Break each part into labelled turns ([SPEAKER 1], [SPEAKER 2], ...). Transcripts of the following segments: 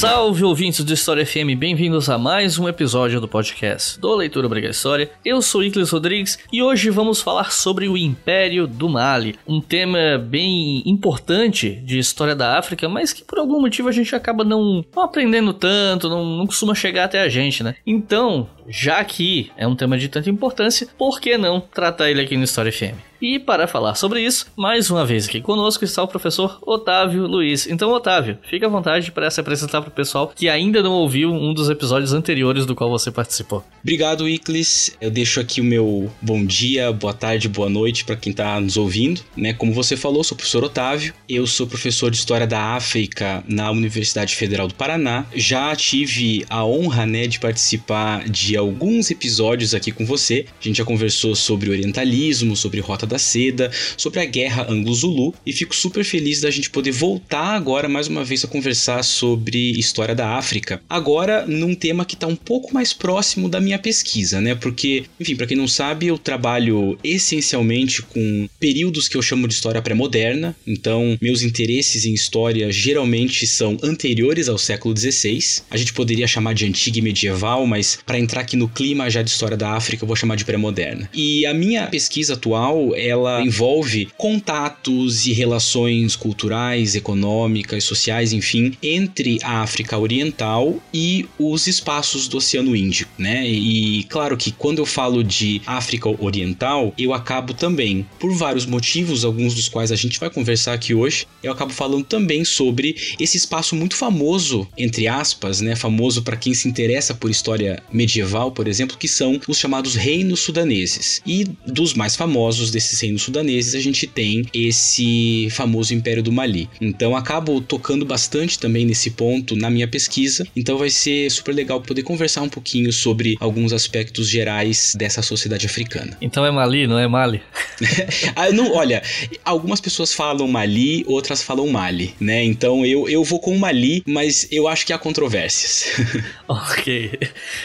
[SPEAKER 1] Salve ouvintes do História FM, bem-vindos a mais um episódio do podcast do Leitura Obriga História. Eu sou Iclis Rodrigues e hoje vamos falar sobre o Império do Mali, um tema bem importante de história da África, mas que por algum motivo a gente acaba não, não aprendendo tanto, não, não costuma chegar até a gente, né? Então, já que é um tema de tanta importância, por que não tratar ele aqui no História FM? E para falar sobre isso, mais uma vez aqui conosco está o professor Otávio Luiz. Então, Otávio, fique à vontade para se apresentar para o pessoal que ainda não ouviu um dos episódios anteriores do qual você participou.
[SPEAKER 2] Obrigado, Iclis. Eu deixo aqui o meu bom dia, boa tarde, boa noite para quem está nos ouvindo. Né? Como você falou, sou o professor Otávio. Eu sou professor de História da África na Universidade Federal do Paraná. Já tive a honra né, de participar de alguns episódios aqui com você. A gente já conversou sobre orientalismo, sobre rota da Seda, sobre a guerra anglo-zulu e fico super feliz da gente poder voltar agora mais uma vez a conversar sobre história da África. Agora num tema que está um pouco mais próximo da minha pesquisa, né? Porque, enfim, para quem não sabe, eu trabalho essencialmente com períodos que eu chamo de história pré-moderna. Então, meus interesses em história geralmente são anteriores ao século XVI. A gente poderia chamar de antiga e medieval, mas para entrar aqui no clima já de história da África, eu vou chamar de pré-moderna. E a minha pesquisa atual ela envolve contatos e relações culturais, econômicas, sociais, enfim, entre a África Oriental e os espaços do Oceano Índico, né? E claro que quando eu falo de África Oriental, eu acabo também, por vários motivos, alguns dos quais a gente vai conversar aqui hoje, eu acabo falando também sobre esse espaço muito famoso, entre aspas, né? Famoso para quem se interessa por história medieval, por exemplo, que são os chamados reinos sudaneses. E dos mais famosos desses desses reinos sudaneses, a gente tem esse famoso Império do Mali. Então acabo tocando bastante também nesse ponto na minha pesquisa. Então vai ser super legal poder conversar um pouquinho sobre alguns aspectos gerais dessa sociedade africana.
[SPEAKER 1] Então é Mali, não é Mali?
[SPEAKER 2] ah, não, olha, algumas pessoas falam Mali, outras falam Mali, né? Então eu, eu vou com Mali, mas eu acho que há controvérsias.
[SPEAKER 1] ok.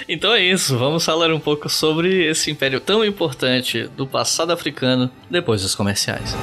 [SPEAKER 1] Então é isso, vamos falar um pouco sobre esse império tão importante do passado africano depois dos comerciais.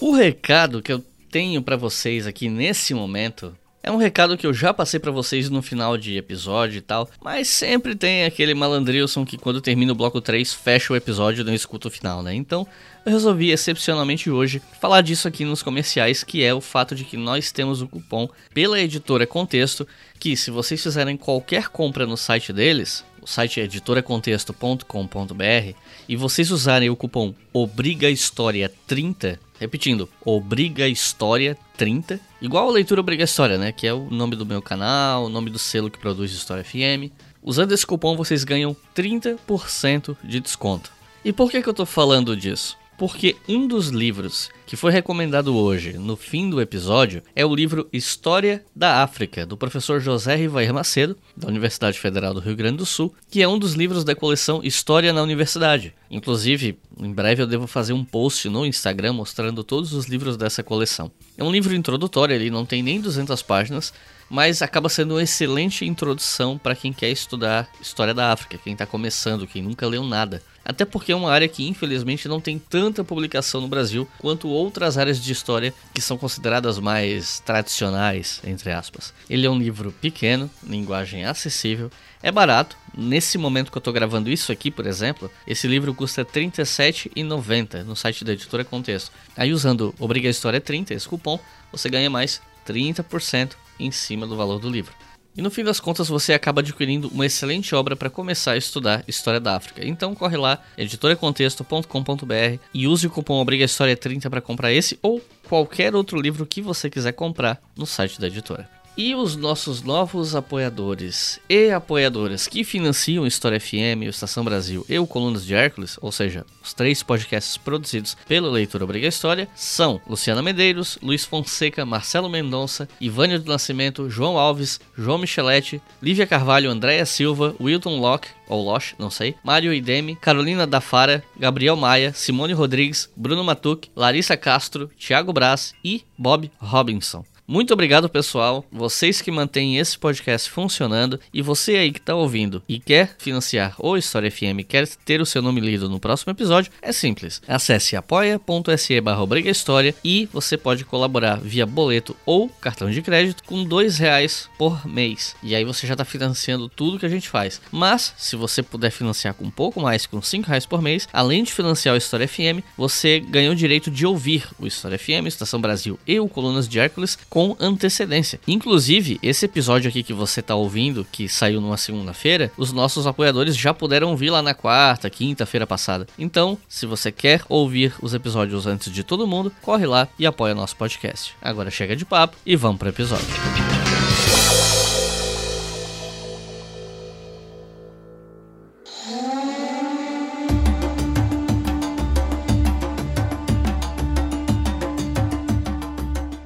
[SPEAKER 1] O recado que eu tenho para vocês aqui nesse momento é um recado que eu já passei para vocês no final de episódio e tal, mas sempre tem aquele malandrilson que quando termina o bloco 3 fecha o episódio e não escuta o final, né? Então eu resolvi excepcionalmente hoje falar disso aqui nos comerciais, que é o fato de que nós temos o cupom pela editora Contexto, que se vocês fizerem qualquer compra no site deles, o site é editoracontexto.com.br, e vocês usarem o cupom ObrigaHistória30, repetindo, ObrigaHistória30, igual a leitura Obriga História, né, que é o nome do meu canal, o nome do selo que produz História FM. Usando esse cupom vocês ganham 30% de desconto. E por que, que eu estou falando disso? Porque um dos livros que foi recomendado hoje, no fim do episódio, é o livro História da África, do professor José Rivair Macedo, da Universidade Federal do Rio Grande do Sul, que é um dos livros da coleção História na Universidade. Inclusive, em breve eu devo fazer um post no Instagram mostrando todos os livros dessa coleção. É um livro introdutório, ele não tem nem 200 páginas, mas acaba sendo uma excelente introdução para quem quer estudar história da África, quem está começando, quem nunca leu nada. Até porque é uma área que infelizmente não tem tanta publicação no Brasil quanto outras áreas de história que são consideradas mais tradicionais, entre aspas. Ele é um livro pequeno, linguagem acessível, é barato. Nesse momento que eu estou gravando isso aqui, por exemplo, esse livro custa R$ 37,90 no site da editora Contexto. Aí usando Obriga História 30, esse cupom, você ganha mais 30% em cima do valor do livro. E no fim das contas você acaba adquirindo uma excelente obra para começar a estudar História da África. Então corre lá, editoracontexto.com.br e use o cupom Obriga História 30 para comprar esse ou qualquer outro livro que você quiser comprar no site da editora. E os nossos novos apoiadores e apoiadoras que financiam História FM, Estação Brasil e o Colunas de Hércules, ou seja, os três podcasts produzidos pelo Leitor Obriga História, são Luciana Medeiros, Luiz Fonseca, Marcelo Mendonça, Ivânio do Nascimento, João Alves, João Michelete, Lívia Carvalho, Andréa Silva, Wilton Locke, ou Losh, não sei, Mário Idemi, Carolina Dafara, Gabriel Maia, Simone Rodrigues, Bruno Matuc, Larissa Castro, Thiago Braz e Bob Robinson. Muito obrigado, pessoal. Vocês que mantêm esse podcast funcionando e você aí que está ouvindo e quer financiar o História FM, quer ter o seu nome lido no próximo episódio, é simples. Acesse apoia.se barra História e você pode colaborar via boleto ou cartão de crédito com dois reais por mês. E aí você já está financiando tudo que a gente faz. Mas, se você puder financiar com um pouco mais, com cinco reais por mês, além de financiar o História FM, você ganha o direito de ouvir o História FM, Estação Brasil e o Colunas de Hércules com com antecedência. Inclusive, esse episódio aqui que você está ouvindo, que saiu numa segunda-feira, os nossos apoiadores já puderam ouvir lá na quarta, quinta-feira passada. Então, se você quer ouvir os episódios antes de todo mundo, corre lá e apoia nosso podcast. Agora chega de papo e vamos para o episódio.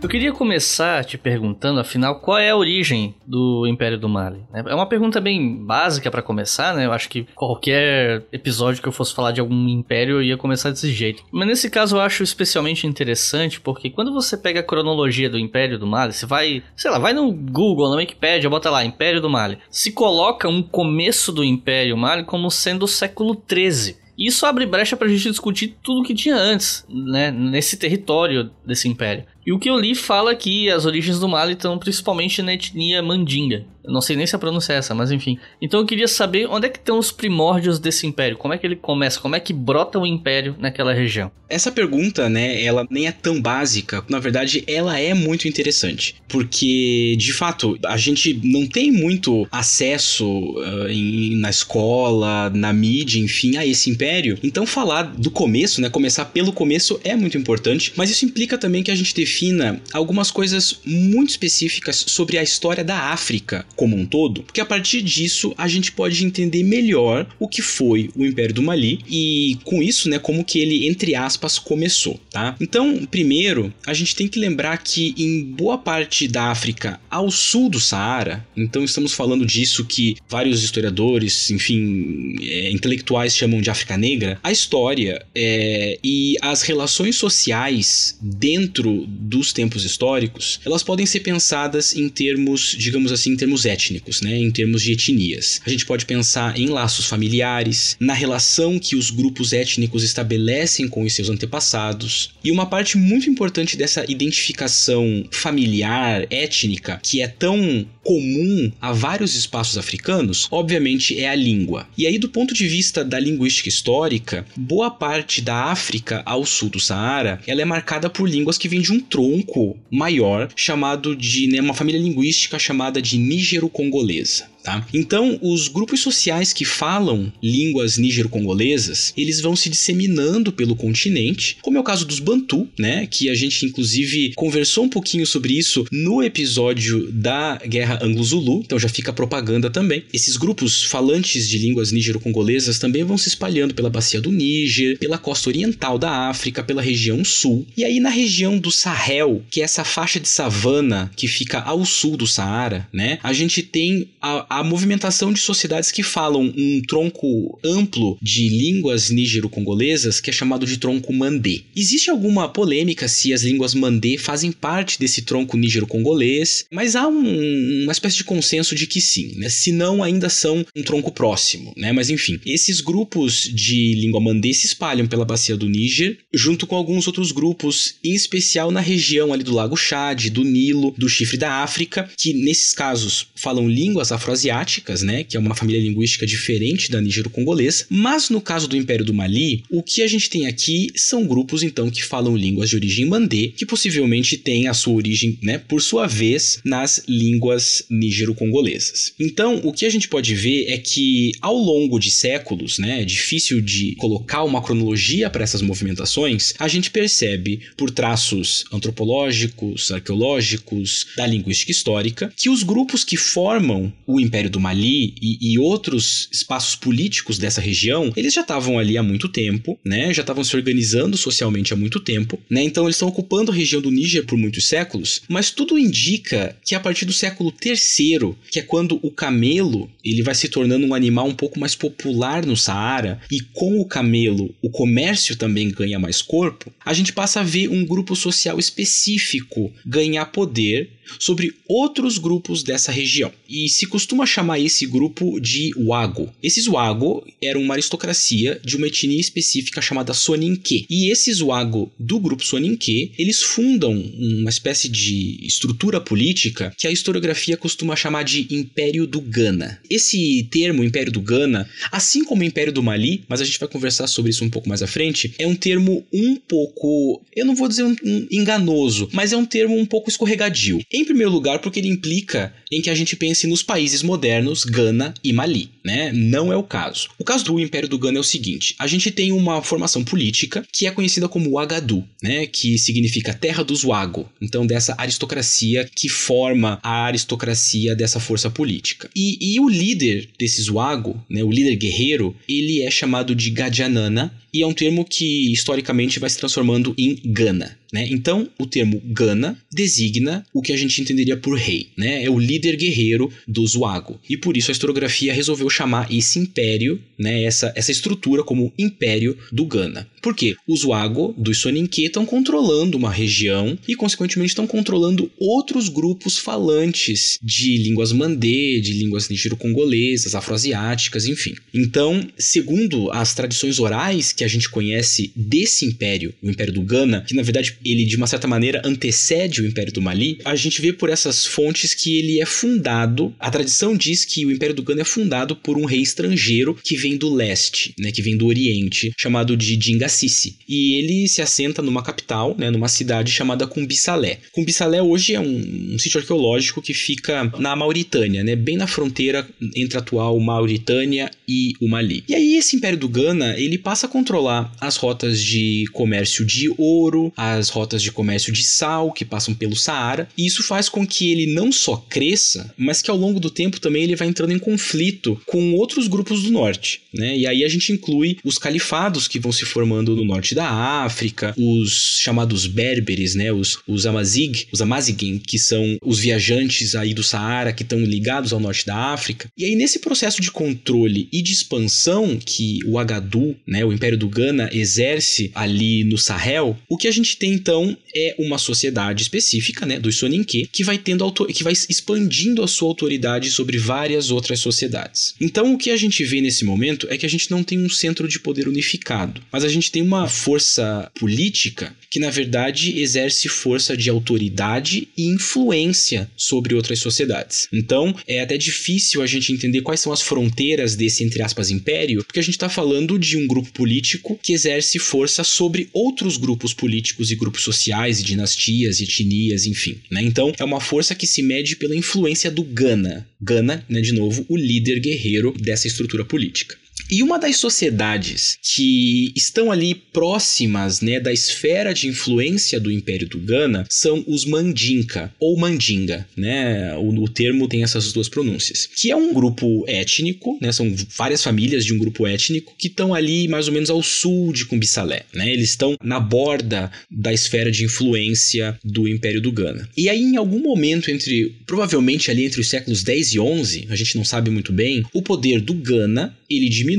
[SPEAKER 1] Eu queria começar te perguntando, afinal, qual é a origem do Império do Mali? É uma pergunta bem básica para começar, né? Eu acho que qualquer episódio que eu fosse falar de algum império eu ia começar desse jeito. Mas nesse caso eu acho especialmente interessante porque quando você pega a cronologia do Império do Mali, você vai, sei lá, vai no Google, na Wikipedia, bota lá Império do Mali. Se coloca um começo do Império Mali como sendo o século 13. Isso abre brecha para a gente discutir tudo o que tinha antes, né, nesse território desse império. E o que eu li fala que as origens do Mali estão principalmente na etnia Mandinga. Eu não sei nem se a pronúncia é essa, mas enfim. Então eu queria saber onde é que estão os primórdios desse império. Como é que ele começa? Como é que brota o império naquela região?
[SPEAKER 2] Essa pergunta, né, ela nem é tão básica. Na verdade, ela é muito interessante. Porque, de fato, a gente não tem muito acesso uh, em, na escola, na mídia, enfim, a esse império. Então falar do começo, né, começar pelo começo é muito importante. Mas isso implica também que a gente defina algumas coisas muito específicas sobre a história da África como um todo, porque a partir disso a gente pode entender melhor o que foi o Império do Mali e com isso, né, como que ele entre aspas começou, tá? Então, primeiro, a gente tem que lembrar que em boa parte da África ao sul do Saara, então estamos falando disso que vários historiadores, enfim, é, intelectuais chamam de África Negra, a história é, e as relações sociais dentro dos tempos históricos, elas podem ser pensadas em termos, digamos assim, em termos étnicos, né, em termos de etnias. A gente pode pensar em laços familiares, na relação que os grupos étnicos estabelecem com os seus antepassados. E uma parte muito importante dessa identificação familiar, étnica, que é tão comum a vários espaços africanos, obviamente é a língua. E aí, do ponto de vista da linguística histórica, boa parte da África ao sul do Saara, ela é marcada por línguas que vêm de um tronco maior chamado de né, uma família linguística chamada de nígero-congolesa. Tá? Então, os grupos sociais que falam línguas nígero-congolesas, eles vão se disseminando pelo continente, como é o caso dos Bantu, né, que a gente inclusive conversou um pouquinho sobre isso no episódio da Guerra Anglo-Zulu, então já fica propaganda também. Esses grupos falantes de línguas nígero-congolesas também vão se espalhando pela bacia do Níger, pela costa oriental da África, pela região sul. E aí na região do Sahel, que é essa faixa de savana que fica ao sul do Saara, né, a gente tem a a movimentação de sociedades que falam um tronco amplo de línguas nígero-congolesas que é chamado de tronco mandê. Existe alguma polêmica se as línguas mandê fazem parte desse tronco nígero-congolês, mas há um, uma espécie de consenso de que sim, né? Se não, ainda são um tronco próximo, né? Mas enfim, esses grupos de língua mandê se espalham pela bacia do Níger, junto com alguns outros grupos, em especial na região ali do Lago Chad, do Nilo, do Chifre da África, que nesses casos falam línguas afro afroasiáticas, né, que é uma família linguística diferente da nigero-congolesa, mas no caso do Império do Mali, o que a gente tem aqui são grupos então que falam línguas de origem mandê, que possivelmente têm a sua origem, né, por sua vez, nas línguas nigero-congolesas. Então, o que a gente pode ver é que ao longo de séculos, né, é difícil de colocar uma cronologia para essas movimentações, a gente percebe por traços antropológicos, arqueológicos, da linguística histórica, que os grupos que formam o Império do Mali e, e outros espaços políticos dessa região, eles já estavam ali há muito tempo, né? Já estavam se organizando socialmente há muito tempo, né? Então eles estão ocupando a região do Níger por muitos séculos, mas tudo indica que a partir do século III, que é quando o camelo ele vai se tornando um animal um pouco mais popular no Saara e com o camelo o comércio também ganha mais corpo, a gente passa a ver um grupo social específico ganhar poder sobre outros grupos dessa região. E se costuma chamar esse grupo de Wago. Esses Wago eram uma aristocracia de uma etnia específica chamada Soninke. E esses Wago do grupo Soninke, eles fundam uma espécie de estrutura política que a historiografia costuma chamar de Império do Ghana. Esse termo Império do Ghana, assim como o Império do Mali, mas a gente vai conversar sobre isso um pouco mais à frente, é um termo um pouco, eu não vou dizer um, um enganoso, mas é um termo um pouco escorregadio. Em primeiro lugar, porque ele implica em que a gente pense nos países modernos, Gana e Mali, né? Não é o caso. O caso do Império do Gana é o seguinte: a gente tem uma formação política que é conhecida como Wagadu, né? Que significa terra dos Wago. Então, dessa aristocracia que forma a aristocracia dessa força política. E, e o líder desses Wago, né? O líder guerreiro, ele é chamado de Gadianana e é um termo que historicamente vai se transformando em Gana. Né? Então, o termo Gana designa o que a gente entenderia por rei, né? É o líder guerreiro do Zuago. E por isso a historiografia resolveu chamar esse império, né? essa, essa estrutura como Império do Gana. Por quê? Os Zuago dos Soninke estão controlando uma região e, consequentemente, estão controlando outros grupos falantes de línguas mandê, de línguas nigero-congolesas, afroasiáticas, enfim. Então, segundo as tradições orais que a gente conhece desse império, o Império do Gana, que na verdade ele de uma certa maneira antecede o Império do Mali, a gente vê por essas fontes que ele é fundado, a tradição diz que o Império do Gana é fundado por um rei estrangeiro que vem do leste, né, que vem do oriente, chamado de Dingassisi. E ele se assenta numa capital, né, numa cidade chamada Cumbisalé. Cumbisalé hoje é um, um sítio arqueológico que fica na Mauritânia, né, bem na fronteira entre a atual Mauritânia e o Mali. E aí esse Império do Gana, ele passa a controlar as rotas de comércio de ouro, as rotas de comércio de sal que passam pelo Saara, e isso faz com que ele não só cresça, mas que ao longo do tempo também ele vai entrando em conflito com outros grupos do norte, né? E aí a gente inclui os califados que vão se formando no norte da África, os chamados berberes, né? Os, os Amazigh, os Amazighen, que são os viajantes aí do Saara que estão ligados ao norte da África. E aí nesse processo de controle e de expansão que o Agadu, né, o Império do Ghana exerce ali no Sahel, o que a gente tem então é uma sociedade específica, né, dos Soninke, que vai tendo que vai expandindo a sua autoridade sobre várias outras sociedades. Então o que a gente vê nesse momento é que a gente não tem um centro de poder unificado, mas a gente tem uma força política que na verdade exerce força de autoridade e influência sobre outras sociedades. Então é até difícil a gente entender quais são as fronteiras desse entre aspas império, porque a gente está falando de um grupo político que exerce força sobre outros grupos políticos e grupos sociais e dinastias etnias, enfim. Né? Então é uma força que se mede pela influência do Gana. Gana, né, de novo, o líder guerreiro dessa estrutura política. E uma das sociedades que estão ali próximas né, da esfera de influência do Império do Ghana são os Mandinka, ou Mandinga. Né? O, o, termo tem essas duas pronúncias. Que é um grupo étnico, né? são várias famílias de um grupo étnico que estão ali mais ou menos ao sul de Cumbisalé. Né? Eles estão na borda da esfera de influência do Império do Ghana. E aí, em algum momento, entre provavelmente ali entre os séculos 10 e 11, a gente não sabe muito bem, o poder do Ghana ele diminui.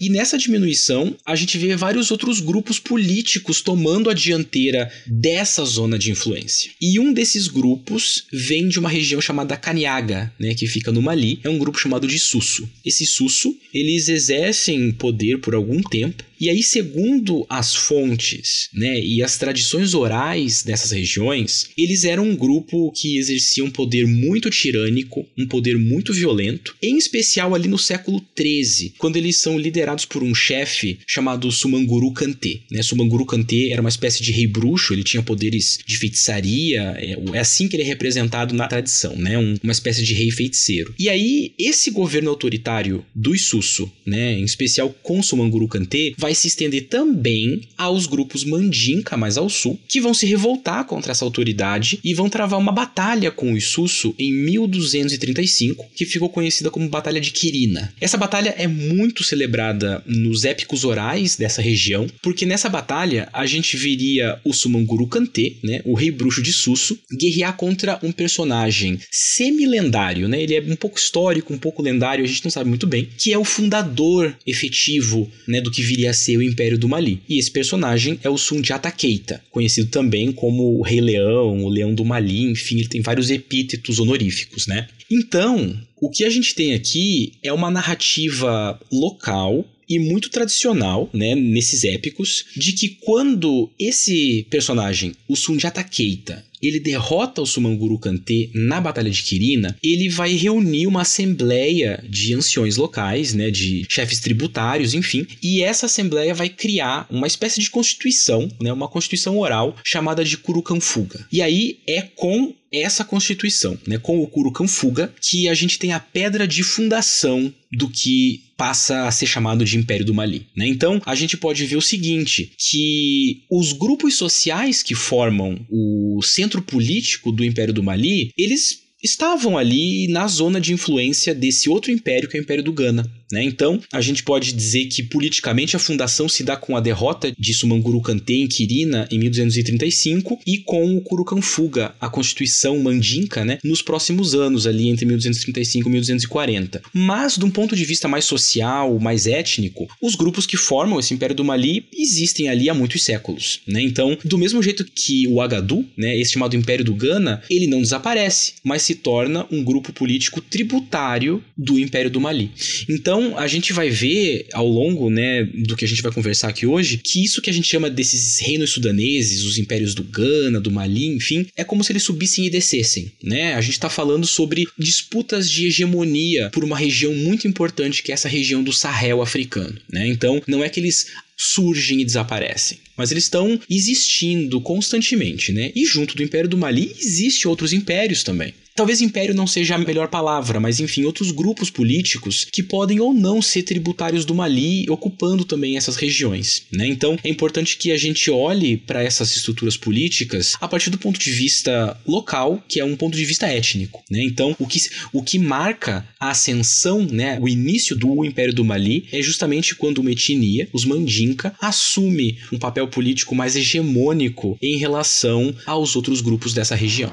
[SPEAKER 2] E nessa diminuição, a gente vê vários outros grupos políticos tomando a dianteira dessa zona de influência. E um desses grupos vem de uma região chamada Kaniaga, né, que fica no Mali. É um grupo chamado de Susso. Esse Susso, eles exercem poder por algum tempo E aí, segundo as fontes, né, e as tradições orais dessas regiões, eles eram um grupo que exercia um poder muito tirânico, um poder muito violento, em especial ali no século XIII, quando eles são liderados por um chefe chamado Sumanguru Kante. Né? Sumanguru Kante era uma espécie de rei bruxo, ele tinha poderes de feitiçaria, é, é assim que ele é representado na tradição, né? Um, uma espécie de rei feiticeiro. E aí, esse governo autoritário do Isusu, né, em especial com Sumanguru Kante, vai se estender também aos grupos Mandinka, mais ao sul, que vão se revoltar contra essa autoridade e vão travar uma batalha com o Isusu em 1235, que ficou conhecida como Batalha de Quirina. Essa batalha é muito celebrada nos épicos orais dessa região, porque nessa batalha a gente viria o Sumanguru Kante, né, o rei bruxo de Susso, guerrear contra um personagem semi-lendário, né? Ele é um pouco histórico, um pouco lendário, a gente não sabe muito bem, que é o fundador efetivo, né, do que viria a ser o Império do Mali. E esse personagem é o Sundiata Keita, conhecido também como o Rei Leão, o Leão do Mali, enfim, ele tem vários epítetos honoríficos, né? Então, o que a gente tem aqui é uma narrativa local e muito tradicional, né, nesses épicos, de que quando esse personagem, o Sundiata Keita, ele derrota o Sumanguru Kante na Batalha de Quirina, ele vai reunir uma assembleia de anciões locais, né, de chefes tributários, enfim, e essa assembleia vai criar uma espécie de constituição, né, uma constituição oral chamada de Kurukanfuga. E aí é com essa constituição, né, com o Kurukanfuga, que a gente tem a pedra de fundação do que passa a ser chamado de Império do Mali. Né? Então, a gente pode ver o seguinte, que os grupos sociais que formam o centro político do Império do Mali, eles estavam ali na zona de influência desse outro império que é o Império do Ghana. Né? Então, a gente pode dizer que politicamente a fundação se dá com a derrota de Sumanguru Kante em Quirina em 1235 e com o Kurukanfuga, a constituição mandinka, né? nos próximos anos, ali entre 1235 e 1240. Mas, de um ponto de vista mais social, mais étnico, os grupos que formam esse Império do Mali existem ali há muitos séculos. Né? Então, do mesmo jeito que o Agadu, né, esse chamado Império do Ghana, ele não desaparece, mas se torna um grupo político tributário do Império do Mali. Então, a gente vai ver ao longo, né, do que a gente vai conversar aqui hoje, que isso que a gente chama desses reinos sudaneses, os impérios do Ghana, do Mali, enfim, é como se eles subissem e descessem, né? A gente está falando sobre disputas de hegemonia por uma região muito importante que é essa região do Sahel africano, né? Então, não é que eles surgem e desaparecem. Mas eles estão existindo constantemente, né? E junto do Império do Mali existem outros impérios também. Talvez império não seja a melhor palavra, mas enfim, outros grupos políticos que podem ou não ser tributários do Mali, ocupando também essas regiões. Né? Então é importante que a gente olhe para essas estruturas políticas a partir do ponto de vista local, que é um ponto de vista étnico. Né? Então o que, o que marca a ascensão, né, o início do Império do Mali, é justamente quando uma etnia, os Mandinka, assume um papel político mais hegemônico em relação aos outros grupos dessa região.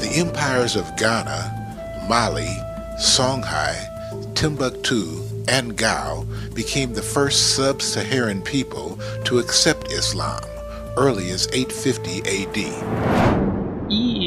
[SPEAKER 3] The empires of Ghana, Mali, Songhai, Timbuktu, and Gao became the first sub Saharan people to accept Islam, early as 850 AD.
[SPEAKER 1] E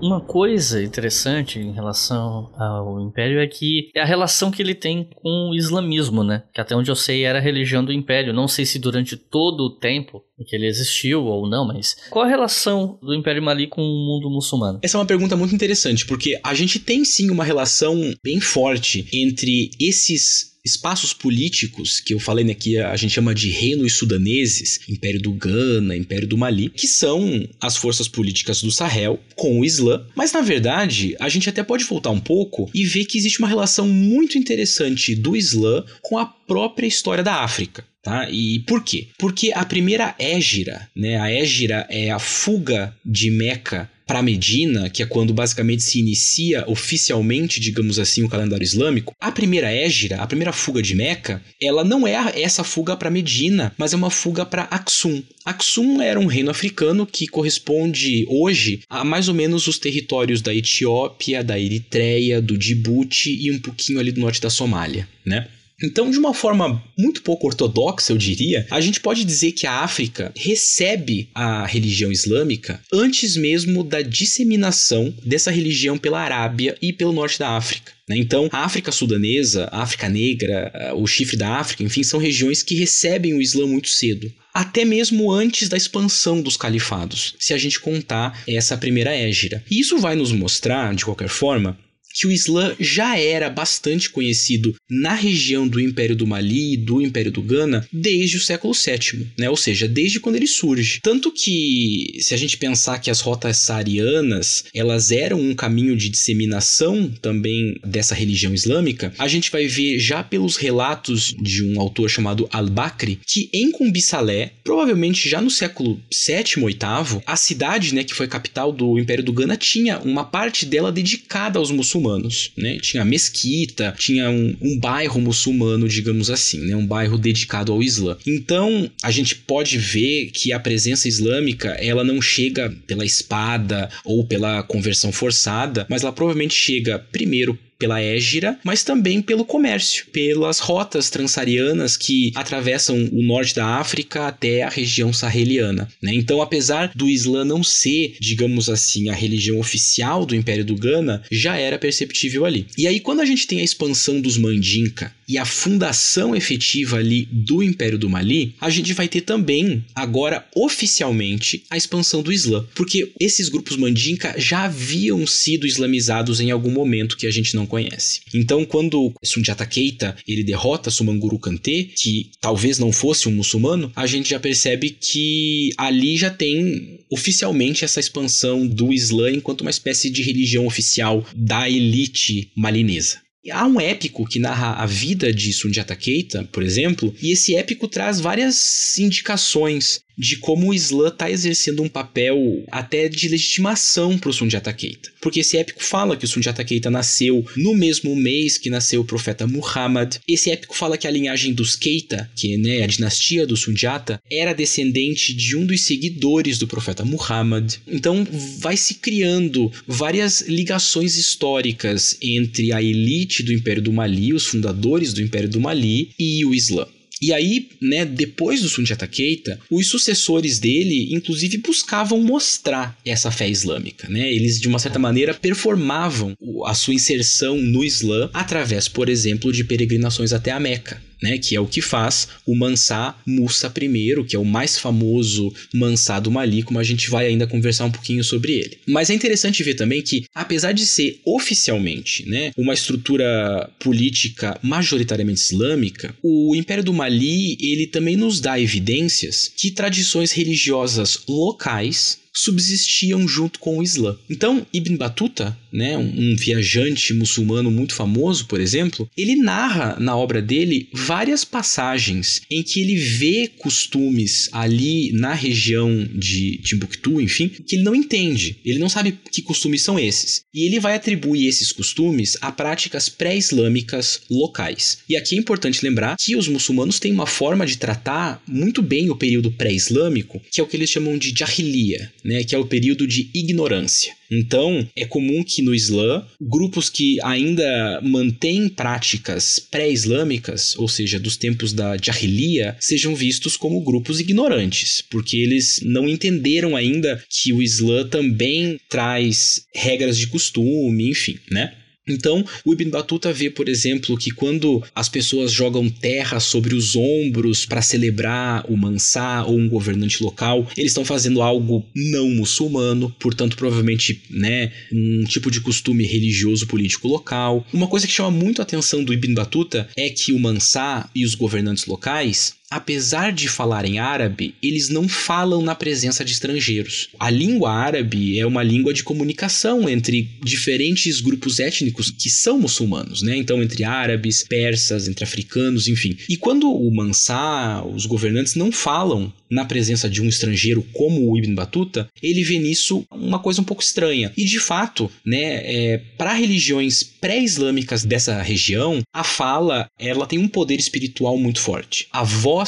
[SPEAKER 1] uma coisa interessante em relação ao Império é que é a relação que ele tem com o islamismo, né? Que até onde eu sei era a religião do Império. Não sei se durante todo o tempo em que ele existiu ou não, mas qual a relação do Império Mali com o mundo muçulmano?
[SPEAKER 2] Essa é uma pergunta muito interessante, porque a gente tem sim uma relação bem forte entre esses espaços políticos que eu falei aqui, a gente chama de reinos sudaneses, Império do Ghana, Império do Mali, que são as forças políticas do Sahel com o Islã. Mas na verdade, a gente até pode voltar um pouco e ver que existe uma relação muito interessante do Islã com a própria história da África. Tá? E por quê? Porque a primeira égira, né? A égira é a fuga de Meca para Medina, que é quando basicamente se inicia oficialmente, digamos assim, o calendário islâmico, a primeira égira, a primeira fuga de Meca, ela não é essa fuga para Medina, mas é uma fuga para Aksum. Aksum era um reino africano que corresponde hoje a mais ou menos os territórios da Etiópia, da Eritreia, do Djibouti e um pouquinho ali do norte da Somália, né? Então, de uma forma muito pouco ortodoxa, eu diria, a gente pode dizer que a África recebe a religião islâmica antes mesmo da disseminação dessa religião pela Arábia e pelo norte da África. Né? Então, a África sudanesa, a África Negra, o Chifre da África, enfim, são regiões que recebem o Islã muito cedo até mesmo antes da expansão dos califados, se a gente contar essa primeira égira. E isso vai nos mostrar, de qualquer forma, que o Islã já era bastante conhecido na região do Império do Mali e do Império do Ghana desde o século VII, né? ou seja, desde quando ele surge. Tanto que, se a gente pensar que as rotas saarianas elas eram um caminho de disseminação também dessa religião islâmica, a gente vai ver já pelos relatos de um autor chamado Al-Bakri que em Cumbisalé, provavelmente já no século VII, VIII, a cidade né, que foi capital do Império do Ghana tinha uma parte dela dedicada aos muçulmanos muçulmanos, né? Tinha mesquita, tinha um, um bairro muçulmano, digamos assim, né? Um bairro dedicado ao Islã. Então, a gente pode ver que a presença islâmica, ela não chega pela espada ou pela conversão forçada, mas ela provavelmente chega primeiro pela Égira, mas também pelo comércio, pelas rotas transsaarianas que atravessam o norte da África até a região saheliana. Né? Então, apesar do Islã não ser, digamos assim, a religião oficial do Império do Ghana, já era perceptível ali. E aí, quando a gente tem a expansão dos Mandinka e a fundação efetiva ali do Império do Mali, a gente vai ter também, agora oficialmente, a expansão do Islã, porque esses grupos Mandinka já haviam sido islamizados em algum momento que a gente não conhece. Então, quando Sundiata Keita ele derrota Sumanguru Kante, que talvez não fosse um muçulmano, a gente já percebe que ali já tem oficialmente essa expansão do Islã enquanto uma espécie de religião oficial da elite malinesa. Há um épico que narra a vida de Sundiata Keita, por exemplo, e esse épico traz várias indicações de como o Islã está exercendo um papel até de legitimação para o Sundiata Keita. Porque esse épico fala que o Sundiata Keita nasceu no mesmo mês que nasceu o profeta Muhammad. Esse épico fala que a linhagem dos Keita, que é né, a dinastia do Sundiata, era descendente de um dos seguidores do profeta Muhammad. Então vai se criando várias ligações históricas entre a elite do Império do Mali, os fundadores do Império do Mali e o Islã. E aí, né, depois do Sundiata Keita, os sucessores dele, inclusive, buscavam mostrar essa fé islâmica, né? Eles, de uma certa maneira, performavam a sua inserção no Islã através, por exemplo, de peregrinações até a Meca né, que é o que faz o Mansá Musa I, que é o mais famoso Mansá do Mali, como a gente vai ainda conversar um pouquinho sobre ele. Mas é interessante ver também que, apesar de ser oficialmente né, uma estrutura política majoritariamente islâmica, o Império do Mali ele também nos dá evidências que tradições religiosas locais subsistiam junto com o Islã. Então, Ibn Battuta, né, um, viajante muçulmano muito famoso, por exemplo, ele narra na obra dele várias passagens em que ele vê costumes ali na região de Timbuktu, enfim, que ele não entende. Ele não sabe que costumes são esses. E ele vai atribuir esses costumes a práticas pré-islâmicas locais. E aqui é importante lembrar que os muçulmanos têm uma forma de tratar muito bem o período pré-islâmico, que é o que eles chamam de jahiliya, né, que é o período de ignorância. Então, é comum que no Islã, grupos que ainda mantêm práticas pré-islâmicas, ou seja, dos tempos da Jahiliya, sejam vistos como grupos ignorantes, porque eles não entenderam ainda que o Islã também traz regras de costume, enfim, né? Então, o Ibn Battuta vê, por exemplo, que quando as pessoas jogam terra sobre os ombros para celebrar o Mansá ou um governante local, eles estão fazendo algo não muçulmano, portanto, provavelmente, né, um tipo de costume religioso político local. Uma coisa que chama muito a atenção do Ibn Battuta é que o Mansá e os governantes locais apesar de falarem árabe, eles não falam na presença de estrangeiros. A língua árabe é uma língua de comunicação entre diferentes grupos étnicos que são muçulmanos, né? Então, entre árabes, persas, entre africanos, enfim. E quando o Mansá, os governantes não falam na presença de um estrangeiro como o Ibn Battuta, ele vê nisso uma coisa um pouco estranha. E de fato, né, é, para religiões pré-islâmicas dessa região, a fala ela tem um poder espiritual muito forte. A voz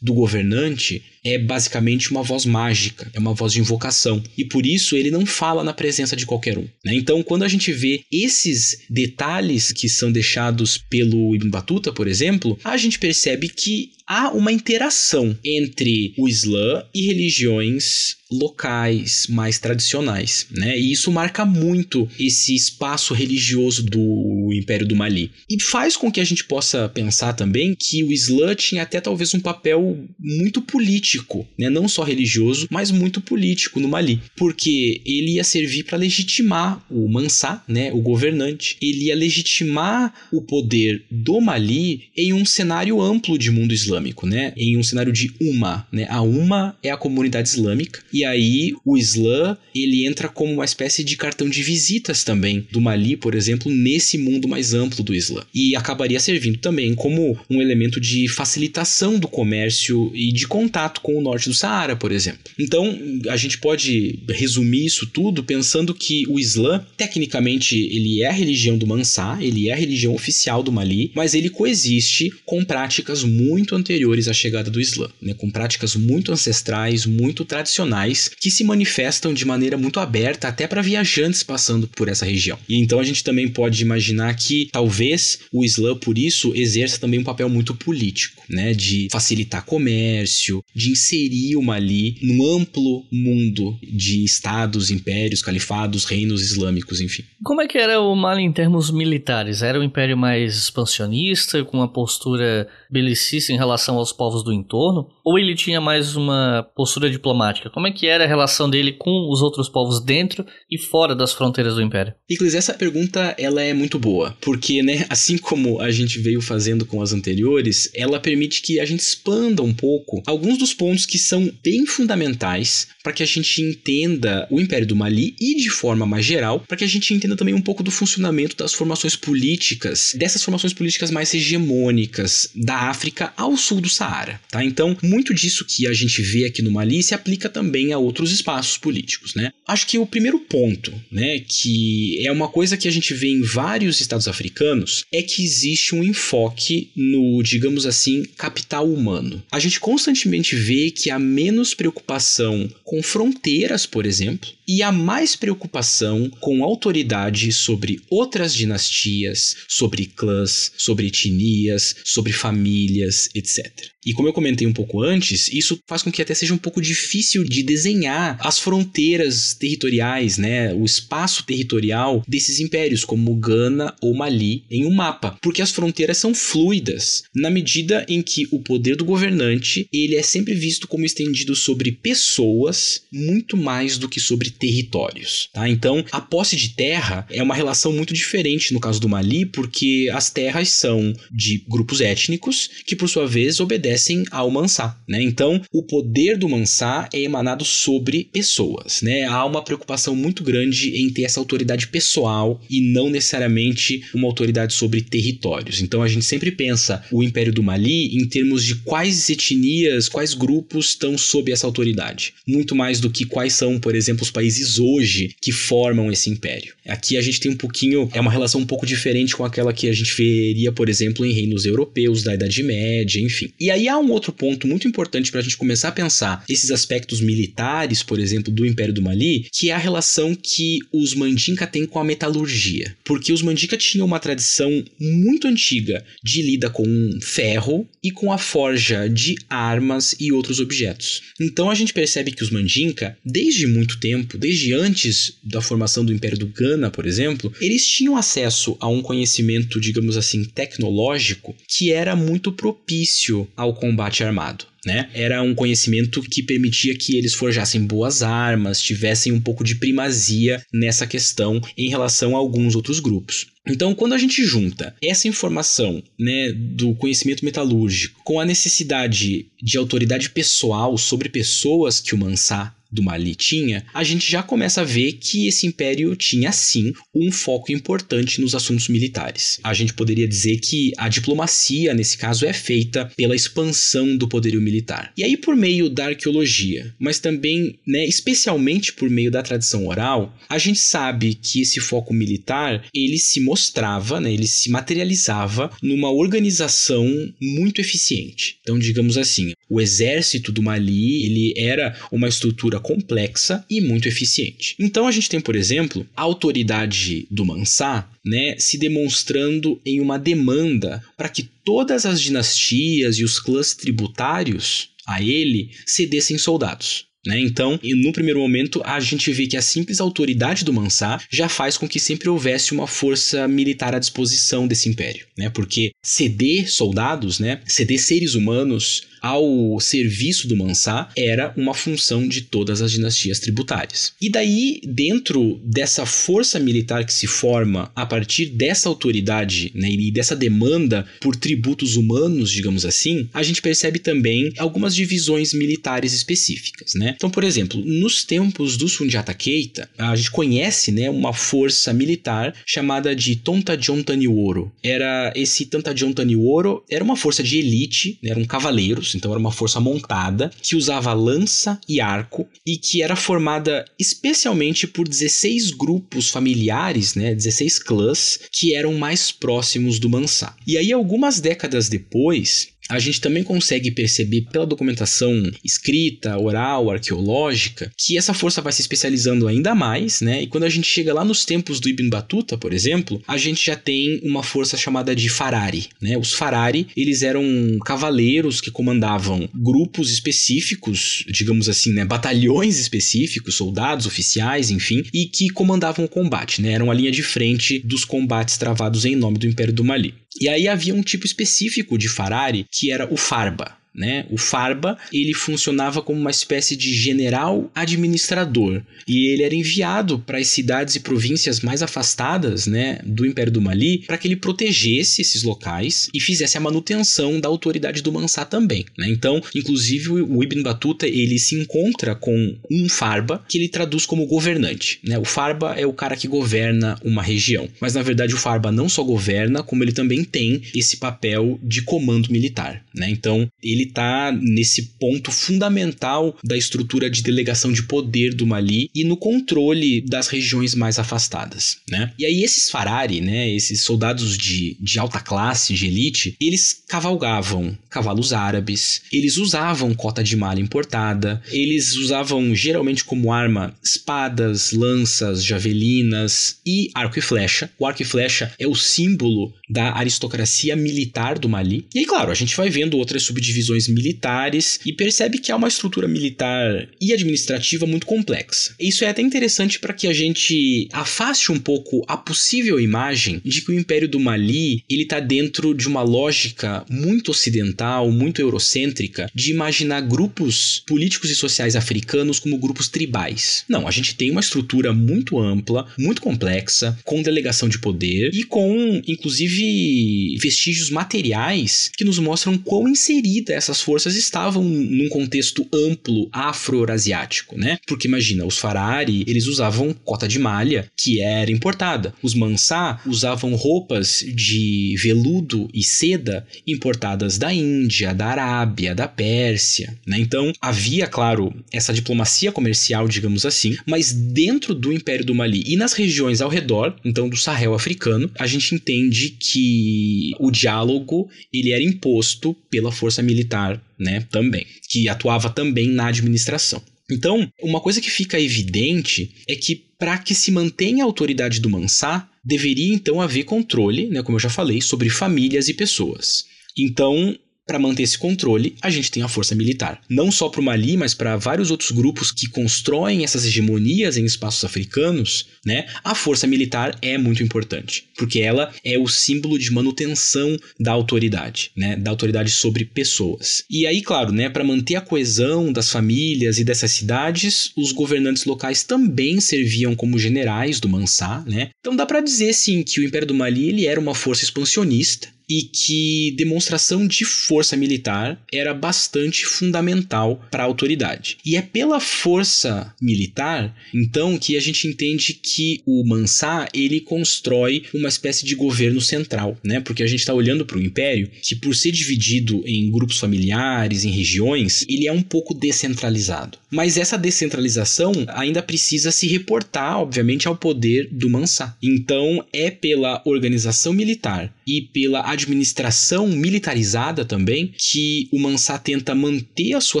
[SPEAKER 2] do governante é basicamente uma voz mágica, é uma voz de invocação. E por isso ele não fala na presença de qualquer um. Né? Então, quando a gente vê esses detalhes que são deixados pelo Ibn Battuta, por exemplo, a gente percebe que há uma interação entre o Islã e religiões locais mais tradicionais, né? E isso marca muito esse espaço religioso do Império do Mali. E faz com que a gente possa pensar também que o Islã tinha até talvez um papel muito político, né? Não só religioso, mas muito político no Mali, porque ele ia servir para legitimar o Mansá, né, o governante. Ele ia legitimar o poder do Mali em um cenário amplo de mundo islâmico, né? Em um cenário de Umma, né? A Umma é a comunidade islâmica e aí o Islã, ele entra como uma espécie de cartão de visitas também do Mali, por exemplo, nesse mundo mais amplo do Islã. E acabaria servindo também como um elemento de facilitação do comércio e de contato com o norte do Saara, por exemplo. Então, a gente pode resumir isso tudo pensando que o Islã, tecnicamente, ele é a religião do Mansá, ele é a religião oficial do Mali, mas ele coexiste com práticas muito anteriores à chegada do Islã, né? com práticas muito ancestrais, muito tradicionais que se manifestam de maneira muito aberta até para viajantes passando por essa região. E então a gente também pode imaginar que talvez o Islã, por isso, exerça também um papel muito político, né? De facilitar comércio, de inserir o Mali no amplo mundo de estados, impérios, califados, reinos islâmicos, enfim.
[SPEAKER 1] Como é que era o Mali em termos militares? Era um império mais expansionista, com uma postura belicista em relação aos povos do entorno? Ou ele tinha mais uma postura diplomática? Como é que era a relação dele com os outros povos dentro e fora das fronteiras do império?
[SPEAKER 2] Iclis, essa pergunta ela é muito boa, porque, né, assim como a gente veio fazendo com as anteriores, ela permite que a gente expanda um pouco alguns dos pontos que são bem fundamentais para que a gente entenda o Império do Mali e de forma mais geral, para que a gente entenda também um pouco do funcionamento das formações políticas, dessas formações políticas mais hegemônicas da África ao sul do Saara, tá? Então, muito disso que a gente vê aqui no Mali se aplica também a outros espaços políticos, né? Acho que o primeiro ponto, né, que é uma coisa que a gente vê em vários estados africanos, é que existe um enfoque no, digamos assim, capital humano. A gente constantemente vê que há menos preocupação com fronteiras, por exemplo, e há mais preocupação com autoridade sobre outras dinastias, sobre clãs, sobre etnias, sobre famílias, etc. E como eu comentei um pouco antes, isso faz com que até seja um pouco difícil de desenhar as fronteiras territoriais, né, o espaço territorial desses impérios, como Gana ou Mali, em um mapa, porque as fronteiras são fluidas, na medida em que o poder do governante ele é sempre visto como estendido sobre pessoas muito mais do que sobre territórios. Tá? Então, a posse de terra é uma relação muito diferente no caso do Mali, porque as terras são de grupos étnicos que, por sua vez, obedecem ao Mansá, né? Então, o poder do Mansá é emanado sobre pessoas, né? Há uma preocupação muito grande em ter essa autoridade pessoal e não necessariamente uma autoridade sobre territórios. Então, a gente sempre pensa o Império do Mali em termos de quais etnias, quais grupos estão sob essa autoridade, muito mais do que quais são, por exemplo, os países hoje que formam esse império. Aqui a gente tem um pouquinho, é uma relação um pouco diferente com aquela que a gente veria, por exemplo, em reinos europeus da Idade Média, enfim. E aí aí há um outro ponto muito importante para a gente começar a pensar esses aspectos militares, por exemplo, do Império do Mali, que é a relação que os Mandinka têm com a metalurgia. Porque os Mandinka tinham uma tradição muito antiga de lida com ferro e com a forja de armas e outros objetos. Então a gente percebe que os Mandinka, desde muito tempo, desde antes da formação do Império do Ghana, por exemplo, eles tinham acesso a um conhecimento, digamos assim, tecnológico que era muito propício ao combate armado. Né? Era um conhecimento que permitia que eles forjassem boas armas, tivessem um pouco de primazia nessa questão em relação a alguns outros grupos. Então, quando a gente junta essa informação né, do conhecimento metalúrgico com a necessidade de autoridade pessoal sobre pessoas que o Mansá do Mali tinha, a gente já começa a ver que esse império tinha sim um foco importante nos assuntos militares. A gente poderia dizer que a diplomacia, nesse caso, é feita pela expansão do poderio militar. E aí, por meio da arqueologia, mas também, né, especialmente por meio da tradição oral, a gente sabe que esse foco militar ele se mostrava, né, ele se materializava numa organização muito eficiente. Então, digamos assim, o exército do Mali ele era uma estrutura complexa e muito eficiente. Então a gente tem, por exemplo, a autoridade do Mansá, né, se demonstrando em uma demanda para que todas as dinastias e os clãs tributários a ele cedessem soldados. Né? Então, no primeiro momento, a gente vê que a simples autoridade do Mansá já faz com que sempre houvesse uma força militar à disposição desse império, né? Porque ceder soldados, né? Ceder seres humanos ao serviço do Mansá era uma função de todas as dinastias tributárias. E daí, dentro dessa força militar que se forma a partir dessa autoridade né, e dessa demanda por tributos humanos, digamos assim, a gente percebe também algumas divisões militares específicas. Né? Então, por exemplo, nos tempos do Sundiata Keita, a gente conhece né, uma força militar chamada de Tontajon Taniworo. Era esse Tontajon Taniworo era uma força de elite, né, eram cavaleiros então era uma força montada que usava lança e arco e que era formada especialmente por 16 grupos familiares, né, 16 clãs que eram mais próximos do Mansá. E aí algumas décadas depois, a gente também consegue perceber pela documentação escrita, oral, arqueológica, que essa força vai se especializando ainda mais, né? E quando a gente chega lá nos tempos do Ibn Battuta, por exemplo, a gente já tem uma força chamada de Farari, né? Os Farari, eles eram cavaleiros que comandavam grupos específicos, digamos assim, né, batalhões específicos, soldados, oficiais, enfim, e que comandavam o combate, né? Eram a linha de frente dos combates travados em nome do Império do Mali. E aí havia um tipo específico de Farari que era o Farba. Né? O Farba ele funcionava como uma espécie de general administrador e ele era enviado para as cidades e províncias mais afastadas né, do Império do Mali para que ele protegesse esses locais e fizesse a manutenção da autoridade do Mansá também. Né? Então, inclusive, o Ibn Battuta ele se encontra com um Farba que ele traduz como governante. Né? O Farba é o cara que governa uma região, mas na verdade o Farba não só governa, como ele também tem esse papel de comando militar. Né? Então, ele ele está nesse ponto fundamental da estrutura de delegação de poder do Mali e no controle das regiões mais afastadas, né? E aí esses Farari, né, esses soldados de, de alta classe, de elite, eles cavalgavam cavalos árabes, eles usavam cota de malha importada, eles usavam geralmente como arma espadas, lanças, javelinas e arco e flecha. O arco e flecha é o símbolo da aristocracia militar do Mali. E aí, claro, a gente vai vendo outras subdivisões militares e percebe que há uma estrutura militar e administrativa muito complexa. Isso é até interessante para que a gente afaste um pouco a possível imagem de que o Império do Mali ele está dentro de uma lógica muito ocidental, muito eurocêntrica, de imaginar grupos políticos e sociais africanos como grupos tribais. Não, a gente tem uma estrutura muito ampla, muito complexa, com delegação de poder e com, inclusive, vestígios materiais que nos mostram quão inserida essas forças estavam num contexto amplo afro-eurasiático, né? Porque imagina, os Farari, eles usavam cota de malha que era importada. Os Mansá usavam roupas de veludo e seda importadas da Índia, da Arábia, da Pérsia, né? Então, havia, claro, essa diplomacia comercial, digamos assim, mas dentro do Império do Mali e nas regiões ao redor, então do Sahel africano, a gente entende que o diálogo ele era imposto pela força militar militar, né, também, que atuava também na administração. Então, uma coisa que fica evidente é que para que se mantenha a autoridade do Mansá, deveria então haver controle, né, como eu já falei, sobre famílias e pessoas. Então, para manter esse controle, a gente tem a força militar. Não só para o Mali, mas para vários outros grupos que constroem essas hegemonias em espaços africanos, né? A força militar é muito importante, porque ela é o símbolo de manutenção da autoridade, né? Da autoridade sobre pessoas. E aí, claro, né, para manter a coesão das famílias e dessas cidades, os governantes locais também serviam como generais do Mansá, né? Então dá para dizer sim que o Império do Mali ele era uma força expansionista e que demonstração de força militar era bastante fundamental para a autoridade. E é pela força militar, então, que a gente entende que o Mansá ele constrói uma espécie de governo central, né? Porque a gente está olhando para o império que, por ser dividido em grupos familiares, em regiões, ele é um pouco descentralizado. Mas essa descentralização ainda precisa se reportar, obviamente, ao poder do Mansá. Então, é pela organização militar e pela administração militarizada também que o Mansá tenta manter a sua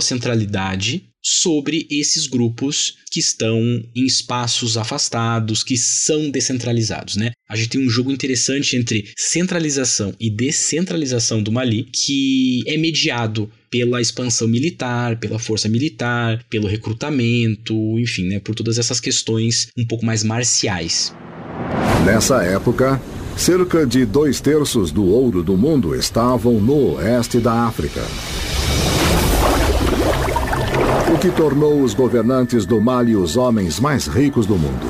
[SPEAKER 2] centralidade sobre esses grupos que estão em espaços afastados, que são descentralizados, né? A gente tem um jogo interessante entre centralização e descentralização do Mali, que é mediado pela expansão militar, pela força militar, pelo recrutamento, enfim, né, por todas essas questões um pouco mais marciais.
[SPEAKER 4] Nessa época, cerca de dois terços do ouro do mundo estavam no oeste da África o que tornou os governantes do Mali os homens mais ricos do mundo.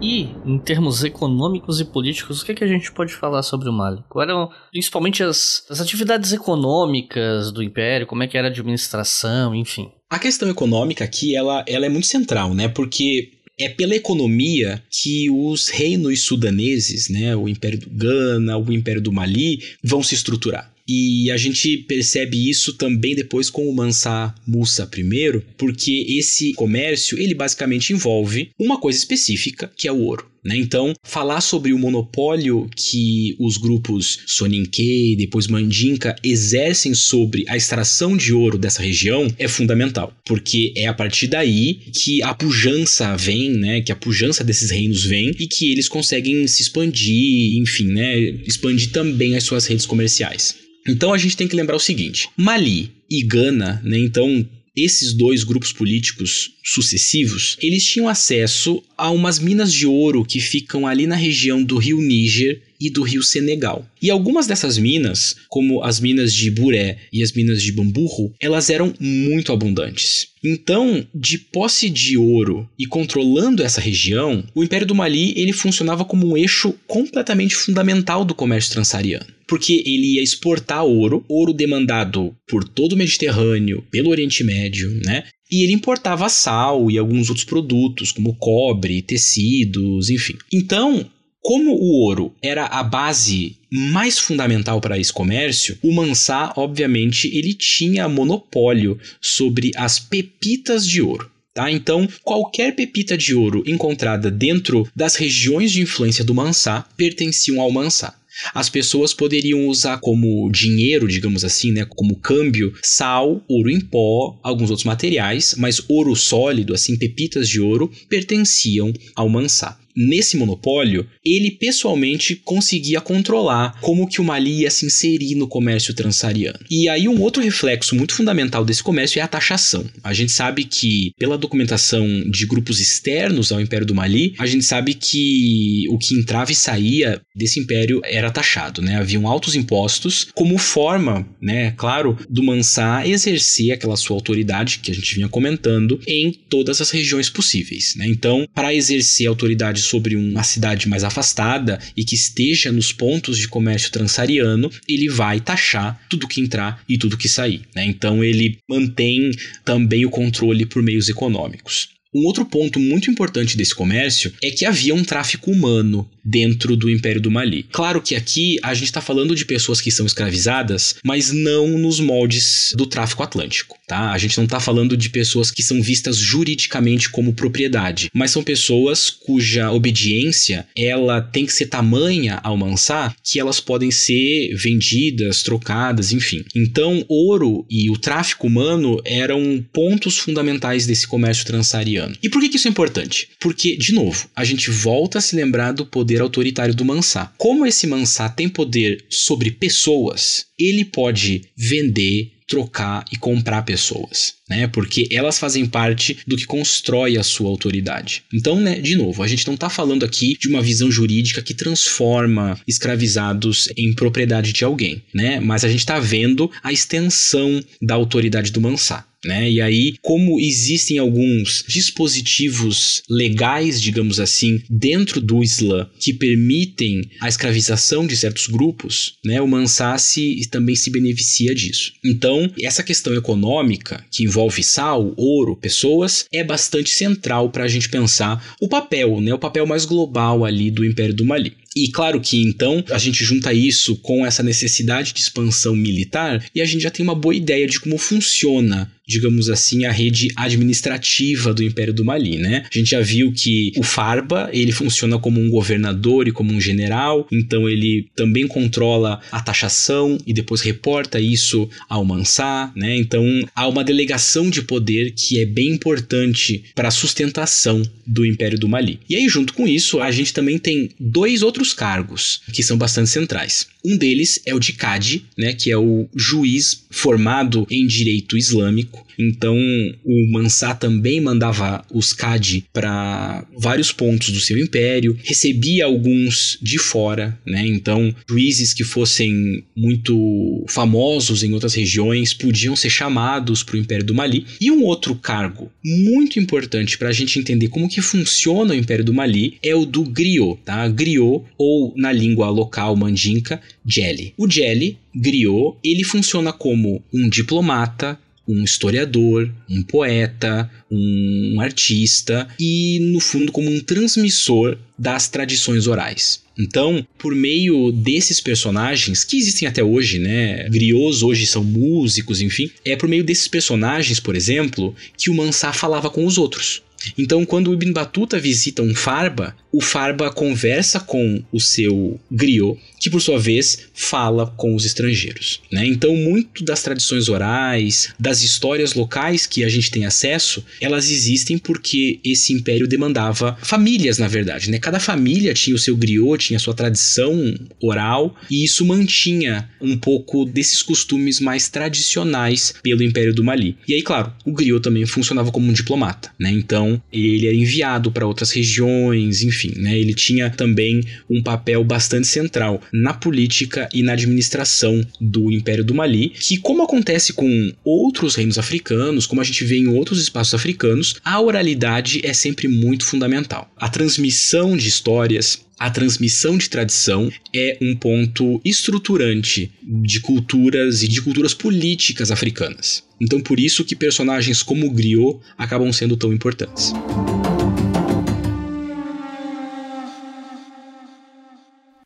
[SPEAKER 1] E, em termos econômicos e políticos, o que, é que a gente pode falar sobre o Mali? Quais eram, principalmente, as, as atividades econômicas do Império, como é que era a administração, enfim.
[SPEAKER 2] A questão econômica aqui, ela, ela é muito central, né? Porque é pela economia que os reinos sudaneses, né, o Império do Ghana, o Império do Mali, vão se estruturar. E a gente percebe isso também depois com o Mansa Musa I, porque esse comércio ele basicamente envolve uma coisa específica, que é o ouro. Né? Então, falar sobre o monopólio que os grupos Soninke, depois Mandinka, exercem sobre a extração de ouro dessa região é fundamental, porque é a partir daí que a pujança vem, né? que a pujança desses reinos vem e que eles conseguem se expandir, enfim, né? expandir também as suas redes comerciais. Então a gente tem que lembrar o seguinte: Mali e Gana, né, então esses dois grupos políticos sucessivos, eles tinham acesso a umas minas de ouro que ficam ali na região do rio Níger e do rio Senegal. E algumas dessas minas, como as minas de Buré e as minas de Bamburro, elas eram muito abundantes. Então, de posse de ouro e controlando essa região, o Império do Mali ele funcionava como um eixo completamente fundamental do comércio transsaariano porque ele ia exportar ouro, ouro demandado por todo o Mediterrâneo, pelo Oriente Médio, né? E ele importava sal e alguns outros produtos, como cobre, tecidos, enfim. Então, como o ouro era a base mais fundamental para esse comércio, o Mansá, obviamente, ele tinha monopólio sobre as pepitas de ouro. Tá? Então, qualquer pepita de ouro encontrada dentro das regiões de influência do Mansá pertenciam ao Mansá. As pessoas poderiam usar como dinheiro, digamos assim, né, como câmbio, sal, ouro em pó, alguns outros materiais, mas ouro sólido, assim, pepitas de ouro, pertenciam ao Mansá nesse monopólio, ele pessoalmente conseguia controlar como que o Mali ia se inserir no comércio transsaariano. E aí um outro reflexo muito fundamental desse comércio é a taxação. A gente sabe que pela documentação de grupos externos ao Império do Mali, a gente sabe que o que entrava e saía desse império era taxado, né? Haviam altos impostos como forma, né, claro, do Mansá exercer aquela sua autoridade que a gente vinha comentando em todas as regiões possíveis, né? Então, para exercer autoridade sobre uma cidade mais afastada e que esteja nos pontos de comércio transsaariano, ele vai taxar tudo que entrar e tudo que sair. Né? Então ele mantém também o controle por meios econômicos. Um outro ponto muito importante desse comércio é que havia um tráfico humano dentro do Império do Mali. Claro que aqui a gente está falando de pessoas que são escravizadas, mas não nos moldes do tráfico atlântico, tá? A gente não está falando de pessoas que são vistas juridicamente como propriedade, mas são pessoas cuja obediência ela tem que ser tamanha ao mansar que elas podem ser vendidas, trocadas, enfim. Então, ouro e o tráfico humano eram pontos fundamentais desse comércio transsaariano. E por que, que isso é importante? Porque, de novo, a gente volta a se lembrar do poder poder autoritário do Mansá. Como esse Mansá tem poder sobre pessoas, ele pode vender, trocar e comprar pessoas. Né? Porque elas fazem parte do que constrói a sua autoridade. Então, né, de novo, a gente não está falando aqui de uma visão jurídica que transforma escravizados em propriedade de alguém, né? Mas a gente está vendo a extensão da autoridade do Mansá. Né? E aí, como existem alguns dispositivos legais, digamos assim, dentro do Islã que permitem a escravização de certos grupos, né? o Mansá se, também se beneficia disso. Então, essa questão econômica, que envolve sal, ouro, pessoas, é bastante central para a gente pensar o papel, né? o papel mais global ali do Império do Mali. E claro que então a gente junta isso com essa necessidade de expansão militar e a gente já tem uma boa ideia de como funciona digamos assim, a rede administrativa do Império do Mali, né? A gente já viu que o Farba, ele funciona como um governador e como um general, então ele também controla a taxação e depois reporta isso ao Mansá, né? Então há uma delegação de poder que é bem importante para a sustentação do Império do Mali. E aí junto com isso, a gente também tem dois outros cargos que são bastante centrais. Um deles é o de Cadi, né, que é o juiz formado em direito islâmico. Então, o Mansá também mandava os Cadi para vários pontos do seu império, recebia alguns de fora, né? Então, juízes que fossem muito famosos em outras regiões podiam ser chamados para o Império do Mali. E um outro cargo muito importante para a gente entender como que funciona o Império do Mali é o do griot, tá? Griot, ou na língua local mandinka, Jelly. O Jelly, griot, ele funciona como um diplomata, um historiador, um poeta, um artista e, no fundo, como um transmissor das tradições orais. Então, por meio desses personagens, que existem até hoje, né? Griots hoje são músicos, enfim. É por meio desses personagens, por exemplo, que o Mansá falava com os outros. Então, quando o Ibn Batuta visita um Farba, o Farba conversa com o seu griot, que por sua vez fala com os estrangeiros. Né? Então, muito das tradições orais, das histórias locais que a gente tem acesso, elas existem porque esse império demandava famílias, na verdade. Né? Cada família tinha o seu griot, tinha a sua tradição oral, e isso mantinha um pouco desses costumes mais tradicionais pelo Império do Mali. E aí, claro, o griot também funcionava como um diplomata. Né? Então, ele era enviado para outras regiões, enfim né, ele tinha também um papel bastante central na política e na administração do Império do Mali, que, como acontece com outros reinos africanos, como a gente vê em outros espaços africanos, a oralidade é sempre muito fundamental. A transmissão de histórias, a transmissão de tradição é um ponto estruturante de culturas e de culturas políticas africanas. Então, por isso que personagens como o griot acabam sendo tão importantes.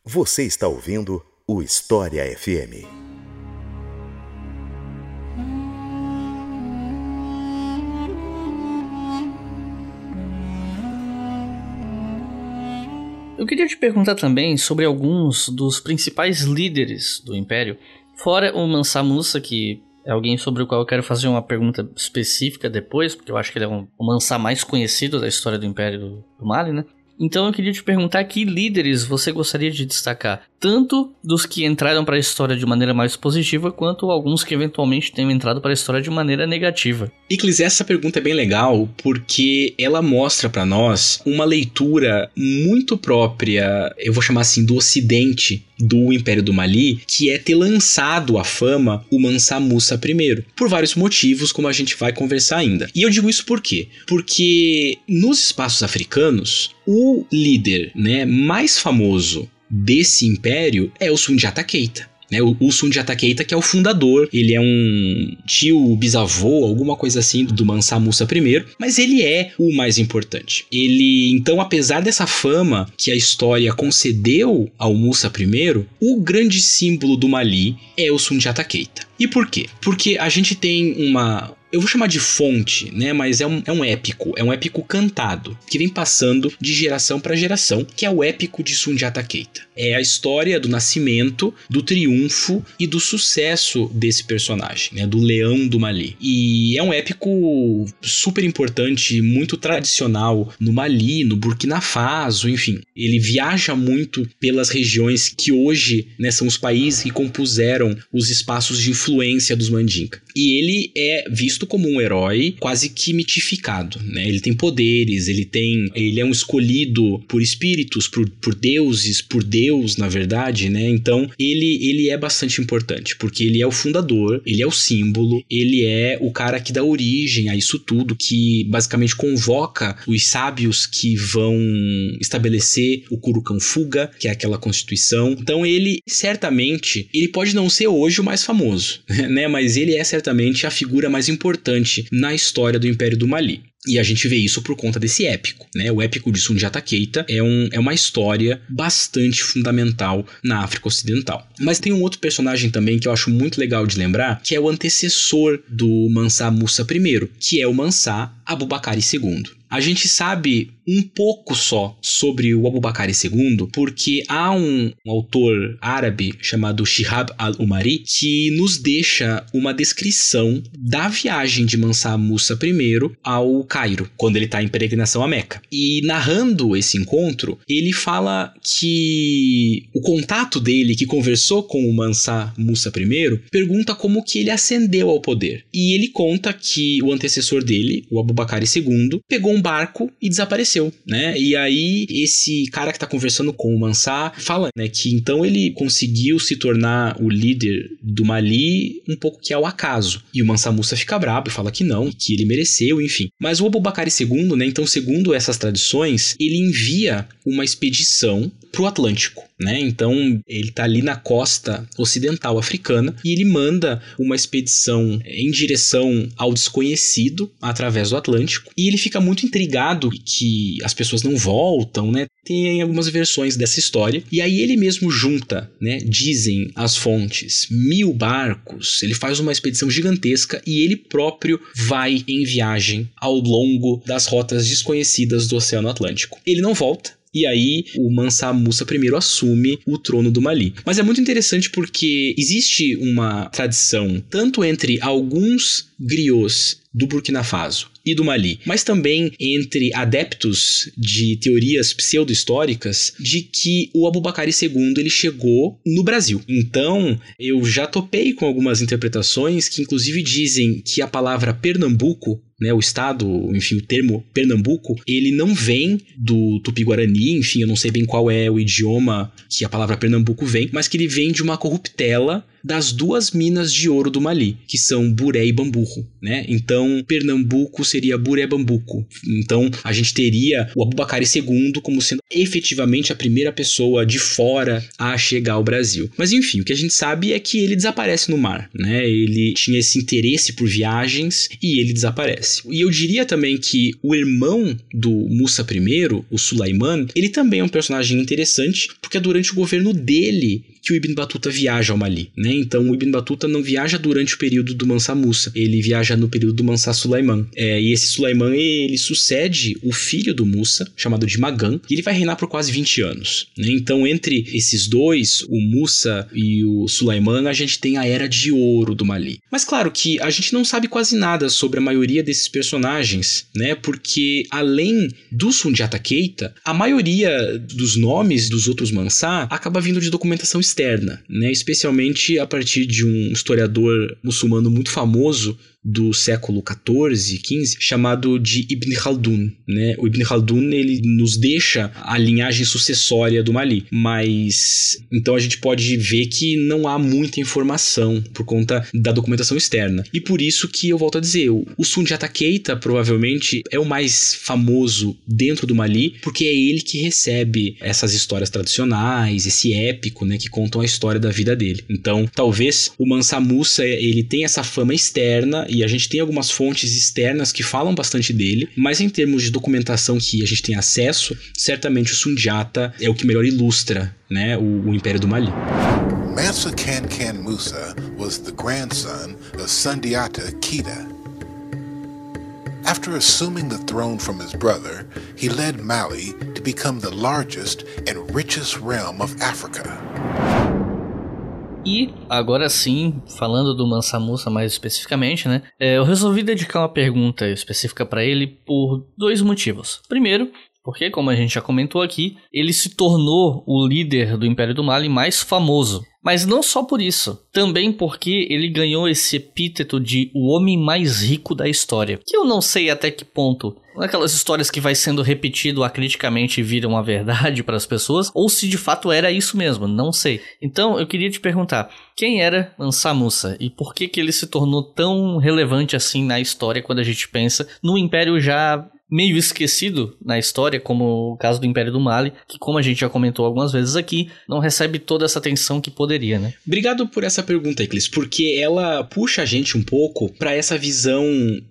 [SPEAKER 5] Você está ouvindo o História FM.
[SPEAKER 1] Eu queria te perguntar também sobre alguns dos principais líderes do Império, fora o Mansa Musa, que é alguém sobre o qual eu quero fazer uma pergunta específica depois, porque eu acho que ele é um, o Mansa mais conhecido da história do Império do, do Mali, né? Então eu queria te perguntar que líderes você gostaria de destacar, tanto dos que entraram para a história de maneira mais positiva, quanto alguns que eventualmente tenham entrado para a história de maneira negativa.
[SPEAKER 2] Iclis, essa pergunta é bem legal porque ela mostra para nós uma leitura muito própria, eu vou chamar assim, do ocidente do Império do Mali, que é ter lançado à fama o Mansa Musa I, por vários motivos, como a gente vai conversar ainda. E eu digo isso por quê? Porque nos espaços africanos, o líder né, mais famoso desse império é o Sundiata Keita. Né, o, o Keita, que é o fundador, ele é um tio, bisavô, alguma coisa assim do Mansa Musa I, mas ele é o mais importante. Ele, então, apesar dessa fama que a história concedeu ao Musa I, o grande símbolo do Mali é o Sundiata Keita. E por quê? Porque a gente tem uma, eu vou chamar de fonte, né? Mas é um, é um épico, é um épico cantado, que vem passando de geração para geração, que é o épico de Sundiata Keita. É a história do nascimento, do triunfo e do sucesso desse personagem, né? Do leão do Mali. E é um épico super importante, muito tradicional no Mali, no Burkina Faso, enfim. Ele viaja muito pelas regiões que hoje né, são os países que compuseram os espaços de influência dos Mandinka. E ele é visto visto como um herói quase que mitificado, né? Ele tem poderes, ele tem, ele é um escolhido por espíritos, por, por deuses, por Deus, na verdade, né? Então, ele ele é bastante importante, porque ele é o fundador, ele é o símbolo, ele é o cara que dá origem a isso tudo, que basicamente convoca os sábios que vão estabelecer o Kurukan Fuga, que é aquela constituição. Então, ele certamente, ele pode não ser hoje o mais famoso, né? Mas ele é certamente a figura mais importante na história do Império do Mali. E a gente vê isso por conta desse épico, né? O épico de Sundiata Keita é, um, é uma história bastante fundamental na África Ocidental. Mas tem um outro personagem também que eu acho muito legal de lembrar, que é o antecessor do Mansa Musa I, que é o Mansa Abubakari II. A gente sabe um pouco só sobre o Abubakar II, porque há um, um autor árabe chamado Shihab al-Umari que nos deixa uma descrição da viagem de Mansa Musa I ao Cairo, quando ele está em peregrinação a Meca. E narrando esse encontro, ele fala que o contato dele, que conversou com o Mansa Musa I, pergunta como que ele ascendeu ao poder. E ele conta que o antecessor dele, o Abubakar II, pegou um barco e desapareceu, né? E aí esse cara que tá conversando com o Mansá fala, né, que então ele conseguiu se tornar o líder do Mali um pouco que ao acaso. E o Mansa Musa fica brabo e fala que não, que ele mereceu, enfim. Mas o Abubakar II, né, então segundo essas tradições, ele envia uma expedição para o Atlântico, né? Então ele está ali na costa ocidental africana e ele manda uma expedição em direção ao desconhecido através do Atlântico e ele fica muito intrigado que as pessoas não voltam, né? Tem algumas versões dessa história e aí ele mesmo junta, né? Dizem as fontes mil barcos. Ele faz uma expedição gigantesca e ele próprio vai em viagem ao longo das rotas desconhecidas do Oceano Atlântico. Ele não volta, e aí o Mansa Musa I assume o trono do Mali. Mas é muito interessante porque existe uma tradição, tanto entre alguns griots do Burkina Faso e do Mali, mas também entre adeptos de teorias pseudo-históricas de que o Abubakar II ele chegou no Brasil. Então, eu já topei com algumas interpretações que inclusive dizem que a palavra Pernambuco né, o estado, enfim, o termo Pernambuco, ele não vem do Tupi-Guarani, enfim, eu não sei bem qual é o idioma que a palavra Pernambuco vem, mas que ele vem de uma corruptela das duas minas de ouro do Mali, que são Buré e Bamburro, né? Então, Pernambuco seria Buré Bambuco. Então, a gente teria o Abubakar II como sendo efetivamente a primeira pessoa de fora a chegar ao Brasil. Mas enfim, o que a gente sabe é que ele desaparece no mar, né? Ele tinha esse interesse por viagens e ele desaparece. E eu diria também que o irmão do Musa I, o Sulaiman, ele também é um personagem interessante, porque é durante o governo dele que o Ibn Battuta viaja ao Mali, né? Então o Ibn Battuta não viaja durante o período do Mansa Musa, ele viaja no período do Mansa Sulaiman. É, e esse Sulaiman ele sucede o filho do Musa, chamado de Magan, e ele vai reinar por quase 20 anos. Né? Então entre esses dois, o Musa e o Sulaiman, a gente tem a era de ouro do Mali. Mas claro que a gente não sabe quase nada sobre a maioria desses personagens, né? Porque além do Sundiata Keita, a maioria dos nomes dos outros Mansa acaba vindo de documentação externa, né? especialmente a partir de um historiador muçulmano muito famoso do século 14, 15, chamado de Ibn Khaldun, né? O Ibn Khaldun ele nos deixa a linhagem sucessória do Mali, mas então a gente pode ver que não há muita informação por conta da documentação externa. E por isso que eu volto a dizer, o Sundiata Keita provavelmente é o mais famoso dentro do Mali, porque é ele que recebe essas histórias tradicionais, esse épico, né, que contam a história da vida dele. Então, talvez o Mansa Musa ele tenha essa fama externa e a gente tem algumas fontes externas que falam bastante dele, mas em termos de documentação que a gente tem acesso, certamente o Sundiata é o que melhor ilustra né, o, o Império do Mali.
[SPEAKER 3] Mansa Kankan Musa was the grandson of Sundiata Keita. After assuming the throne from his brother, he led Mali to become the largest and richest realm of Africa.
[SPEAKER 1] E agora sim, falando do Mansa Musa mais especificamente, né? É, eu resolvi dedicar uma pergunta específica para ele por dois motivos. Primeiro, porque, como a gente já comentou aqui, ele se tornou o líder do Império do Mali mais famoso. Mas não só por isso, também porque ele ganhou esse epíteto de o homem mais rico da história. Que eu não sei até que ponto aquelas histórias que vai sendo repetido acriticamente viram a verdade para as pessoas, ou se de fato era isso mesmo, não sei. Então eu queria te perguntar, quem era Mansa Musa e por que que ele se tornou tão relevante assim na história quando a gente pensa no império já meio esquecido na história, como o caso do Império do Mali, que como a gente já comentou algumas vezes aqui, não recebe toda essa atenção que poderia, né?
[SPEAKER 2] Obrigado por essa pergunta, Eclis, porque ela puxa a gente um pouco para essa visão,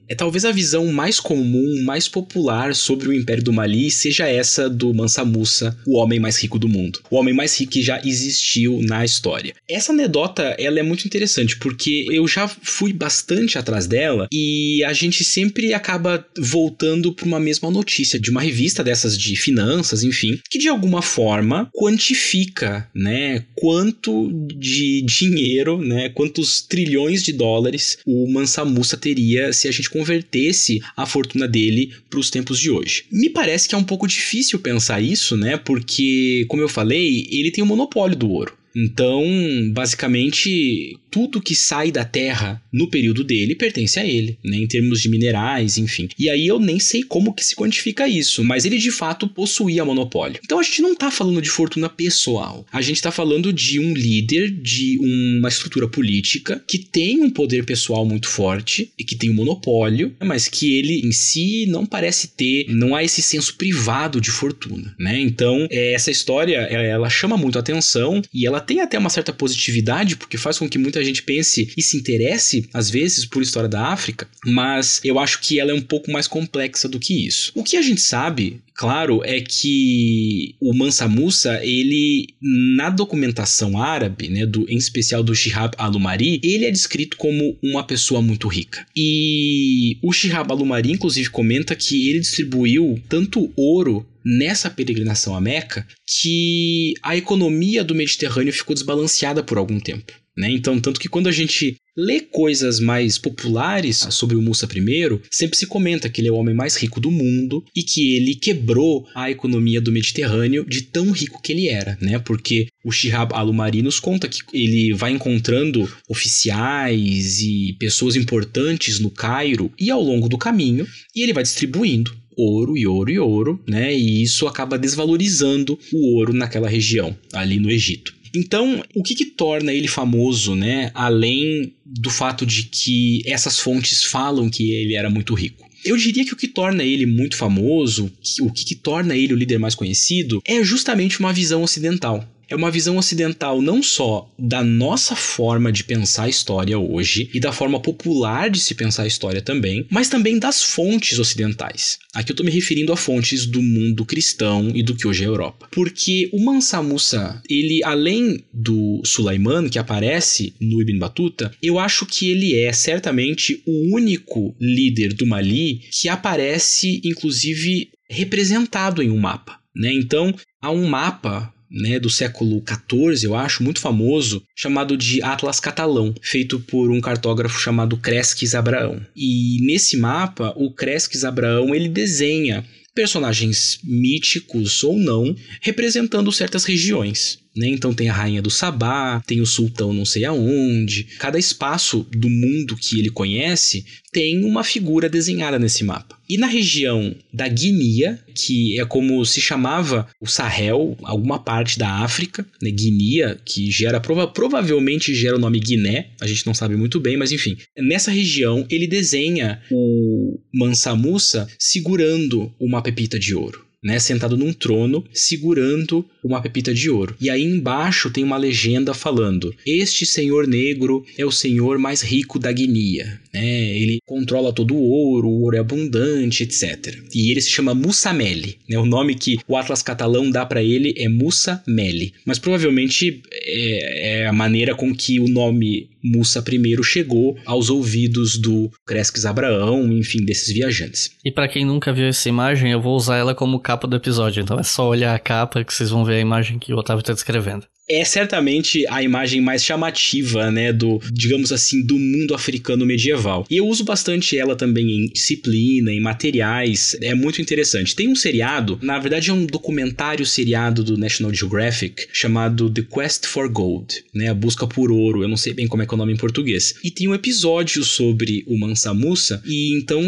[SPEAKER 2] é talvez a visão mais comum, mais popular sobre o Império do Mali seja essa do Mansa Musa, o homem mais rico do mundo, o homem mais rico que já existiu na história. Essa anedota, ela é muito interessante porque eu já fui bastante atrás dela e a gente sempre acaba voltando para uma mesma notícia de uma revista dessas de finanças, enfim, que de alguma forma quantifica, né, quanto de dinheiro, né, quantos trilhões de dólares o Mansa Musa teria se a gente convertesse a fortuna dele para os tempos de hoje. Me parece que é um pouco difícil pensar isso, né, porque como eu falei, ele tem o monopólio do ouro. Então, basicamente, tudo que sai da terra no período dele pertence a ele, né, em termos de minerais, enfim. E aí eu nem sei como que se quantifica isso, mas ele de fato possuía monopólio. Então a gente não está falando de fortuna pessoal. A gente está falando de um líder de uma estrutura política que tem um poder pessoal muito forte e que tem um monopólio, mas que ele em si não parece ter, não há esse senso privado de fortuna, né? Então, é, essa história, ela chama muito atenção e ela tem até uma certa positividade, porque faz com que muita gente pense e se interesse, às vezes, por história da África, mas eu acho que ela é um pouco mais complexa do que isso. O que a gente sabe claro é que o Mansa Musa, ele na documentação árabe, né, do, em especial do Shihab al-Umari, ele é descrito como uma pessoa muito rica. E o Shihab al-Umari inclusive comenta que ele distribuiu tanto ouro nessa peregrinação a Meca que a economia do Mediterrâneo ficou desbalanceada por algum tempo. Né? Então, tanto que quando a gente lê coisas mais populares sobre o Musa I, sempre se comenta que ele é o homem mais rico do mundo e que ele quebrou a economia do Mediterrâneo de tão rico que ele era, né? Porque o Shihab al-Umari nos conta que ele vai encontrando oficiais e pessoas importantes no Cairo e ao longo do caminho, e ele vai distribuindo ouro e ouro e ouro, né? E isso acaba desvalorizando o ouro naquela região, ali no Egito. Então, o que, que torna ele famoso, né? Além do fato de que essas fontes falam que ele era muito rico. Eu diria que o que torna ele muito famoso, o que, que torna ele o líder mais conhecido, é justamente uma visão ocidental é uma visão ocidental não só da nossa forma de pensar a história hoje e da forma popular de se pensar a história também, mas também das fontes ocidentais. Aqui eu estou me referindo a fontes do mundo cristão e do que hoje é a Europa. Porque o Mansa Musa, ele além do Sulaiman que aparece no Ibn Battuta, eu acho que ele é certamente o único líder do Mali que aparece inclusive representado em um mapa. Né? Então, há um mapa né, do século XIV, eu acho, muito famoso, chamado de Atlas Catalão, feito por um cartógrafo chamado Cresques Abraão. E nesse mapa, o Cresques Abraão ele desenha personagens míticos ou não, representando certas regiões. Né? Então tem a rainha do Sabá, tem o sultão não sei aonde. Cada espaço do mundo que ele conhece tem uma figura desenhada nesse mapa. E na região da Guiné, que é como se chamava o Sahel, alguma parte da África, né? Guiné, que gera prova provavelmente gera o nome Guiné, a gente não sabe muito bem, mas enfim. Nessa região ele desenha o Mansa Musa segurando uma pepita de ouro né, sentado num trono, segurando uma pepita de ouro. E aí embaixo tem uma legenda falando: Este senhor negro é o senhor mais rico da Guiné. Né? Ele controla todo o ouro, o ouro é abundante, etc. E ele se chama Musameli. Né? O nome que o Atlas catalão dá para ele é Musameli. Mas provavelmente é, é a maneira com que o nome Musa I chegou aos ouvidos do Cresques Abraão, enfim, desses viajantes.
[SPEAKER 1] E para quem nunca viu essa imagem, eu vou usar ela como capa do episódio, então é só olhar a capa que vocês vão ver a imagem que o Otávio está descrevendo.
[SPEAKER 2] É certamente a imagem mais chamativa, né, do, digamos assim, do mundo africano medieval. E eu uso bastante ela também em disciplina, em materiais, é muito interessante. Tem um seriado, na verdade é um documentário seriado do National Geographic chamado The Quest for Gold, né, a busca por ouro. Eu não sei bem como é que é o nome em português. E tem um episódio sobre o Mansa Musa e então,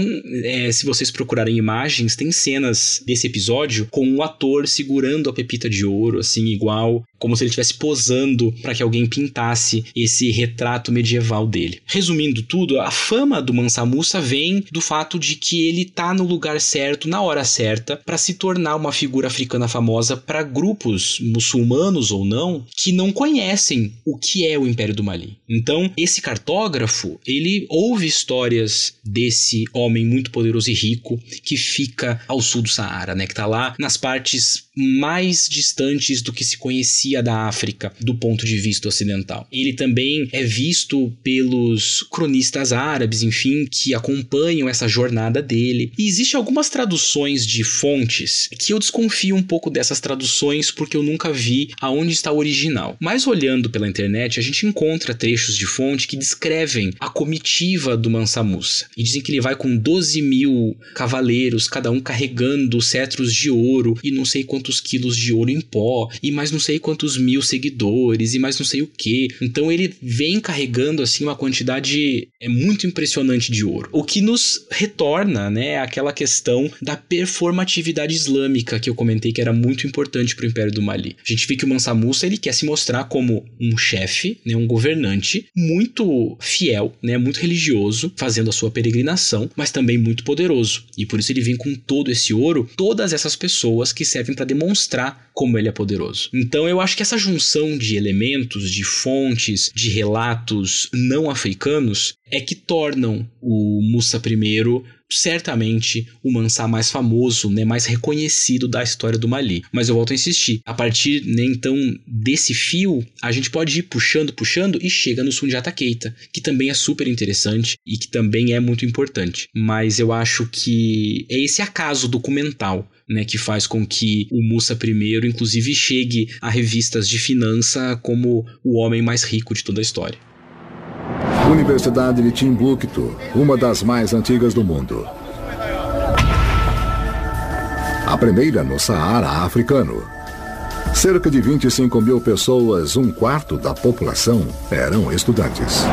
[SPEAKER 2] é, se vocês procurarem imagens, tem cenas desse episódio com um ator segurando a pepita de ouro, assim, igual como se ele estivesse posando para que alguém pintasse esse retrato medieval dele. Resumindo tudo, a fama do Mansa Musa vem do fato de que ele tá no lugar certo, na hora certa, para se tornar uma figura africana famosa para grupos muçulmanos ou não que não conhecem o que é o Império do Mali. Então, esse cartógrafo, ele ouve histórias desse homem muito poderoso e rico que fica ao sul do Saara, né, que tá lá nas partes mais distantes do que se conhecia da África do ponto de vista ocidental. Ele também é visto pelos cronistas árabes, enfim, que acompanham essa jornada dele. E existe algumas traduções de fontes que eu desconfio um pouco dessas traduções porque eu nunca vi aonde está o original. Mas olhando pela internet, a gente encontra trechos de fonte que descrevem a comitiva do Mansa Musa. E dizem que ele vai com 12 mil cavaleiros, cada um carregando cetros de ouro e não sei quantos quantos quilos de ouro em pó, e mais não sei quantos mil seguidores, e mais não sei o que. Então ele vem carregando assim uma quantidade é muito impressionante de ouro. O que nos retorna, né, aquela questão da performatividade islâmica que eu comentei que era muito importante para o Império do Mali. A gente vê que o Mansa Musa ele quer se mostrar como um chefe, né, um governante muito fiel, né, muito religioso, fazendo a sua peregrinação, mas também muito poderoso. E por isso ele vem com todo esse ouro, todas essas pessoas que servem para demonstrar como ele é poderoso. Então eu acho que essa junção de elementos, de fontes, de relatos não africanos é que tornam o Musa I certamente o Mansá mais famoso, né, mais reconhecido da história do Mali. Mas eu volto a insistir, a partir né, então desse fio, a gente pode ir puxando, puxando e chega no Sundiata Keita, que também é super interessante e que também é muito importante. Mas eu acho que é esse acaso documental né, que faz com que o Musa I, inclusive, chegue a revistas de finança como o homem mais rico de toda a história.
[SPEAKER 4] Universidade de Timbuktu, uma das mais antigas do mundo. A primeira no Saara africano. Cerca de 25 mil pessoas, um quarto da população, eram estudantes.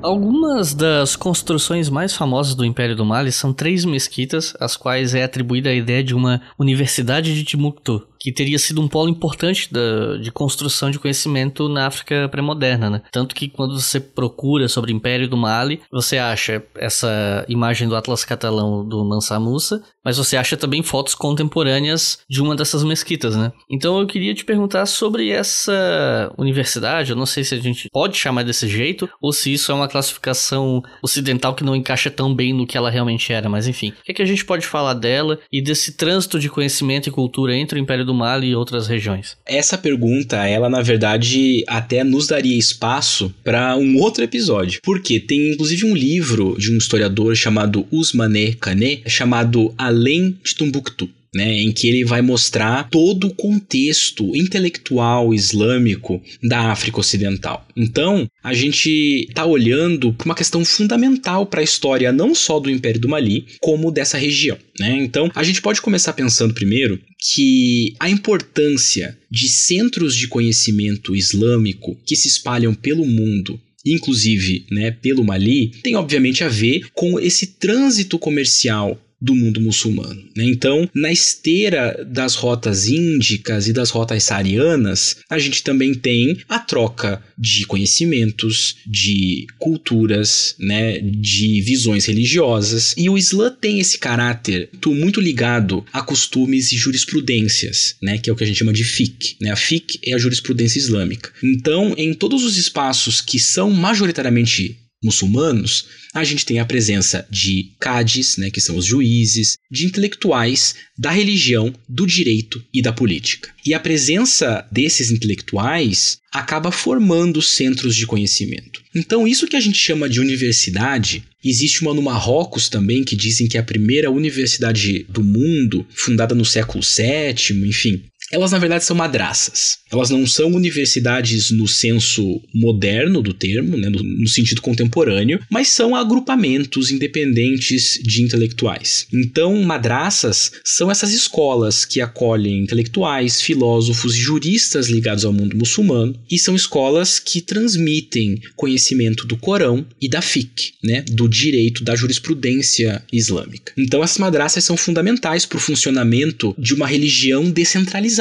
[SPEAKER 1] Algumas das construções mais famosas do Império do Mali são três mesquitas, às quais é atribuída a ideia de uma universidade de Timbuktu, que teria sido um polo importante da, de construção de conhecimento na África pré-moderna, né? Tanto que quando você procura sobre o Império do Mali, você acha essa imagem do Atlas Catalão do Mansa Musa, mas você acha também fotos contemporâneas de uma dessas mesquitas, né? Então eu queria te perguntar sobre essa universidade, eu não sei se a gente pode chamar desse jeito, ou se isso é uma classificação ocidental que não encaixa tão bem no que ela realmente era, mas enfim. O que, é que a gente pode falar dela e desse trânsito de conhecimento e cultura entre o Império do Mali e outras regiões?
[SPEAKER 2] Essa pergunta, ela na verdade até nos daria espaço para um outro episódio. Porque tem inclusive um livro de um historiador chamado Usmane Kane, chamado Além de Tumbuktu né, em que ele vai mostrar todo o contexto intelectual islâmico da África Ocidental. Então, a gente está olhando para uma questão fundamental para a história não só do Império do Mali, como dessa região. Né? Então, a gente pode começar pensando primeiro que a importância de centros de conhecimento islâmico que se espalham pelo mundo inclusive né, pelo Mali, tem obviamente a ver com esse trânsito comercial do mundo muçulmano. Né? Então, na esteira das rotas índicas e das rotas saarianas, a gente também tem a troca de conhecimentos, de culturas, né, de visões religiosas. E o Islã tem esse caráter muito ligado a costumes e jurisprudências, né, que é o que a gente chama de fiqh. Né? A fiqh é a jurisprudência islâmica. Então, em todos os espaços que são majoritariamente muçulmanos, a gente tem a presença de cadis, né, que são os juízes, de intelectuais da religião, do direito e da política. E a presença desses intelectuais acaba formando centros de conhecimento. Então, isso que a gente chama de universidade, existe uma no Marrocos também que dizem que é a primeira universidade do mundo, fundada no século VII, enfim. Elas na verdade são madraças. Elas não são universidades no senso moderno do termo, né, no, no, sentido contemporâneo, mas são agrupamentos independentes de intelectuais. Então, madraças são essas escolas que acolhem intelectuais, filósofos e juristas ligados ao mundo muçulmano, e são escolas que transmitem conhecimento do Corão e da fiqh, né, do direito da jurisprudência islâmica. Então, essas madraças são fundamentais para o funcionamento de uma religião descentralizada,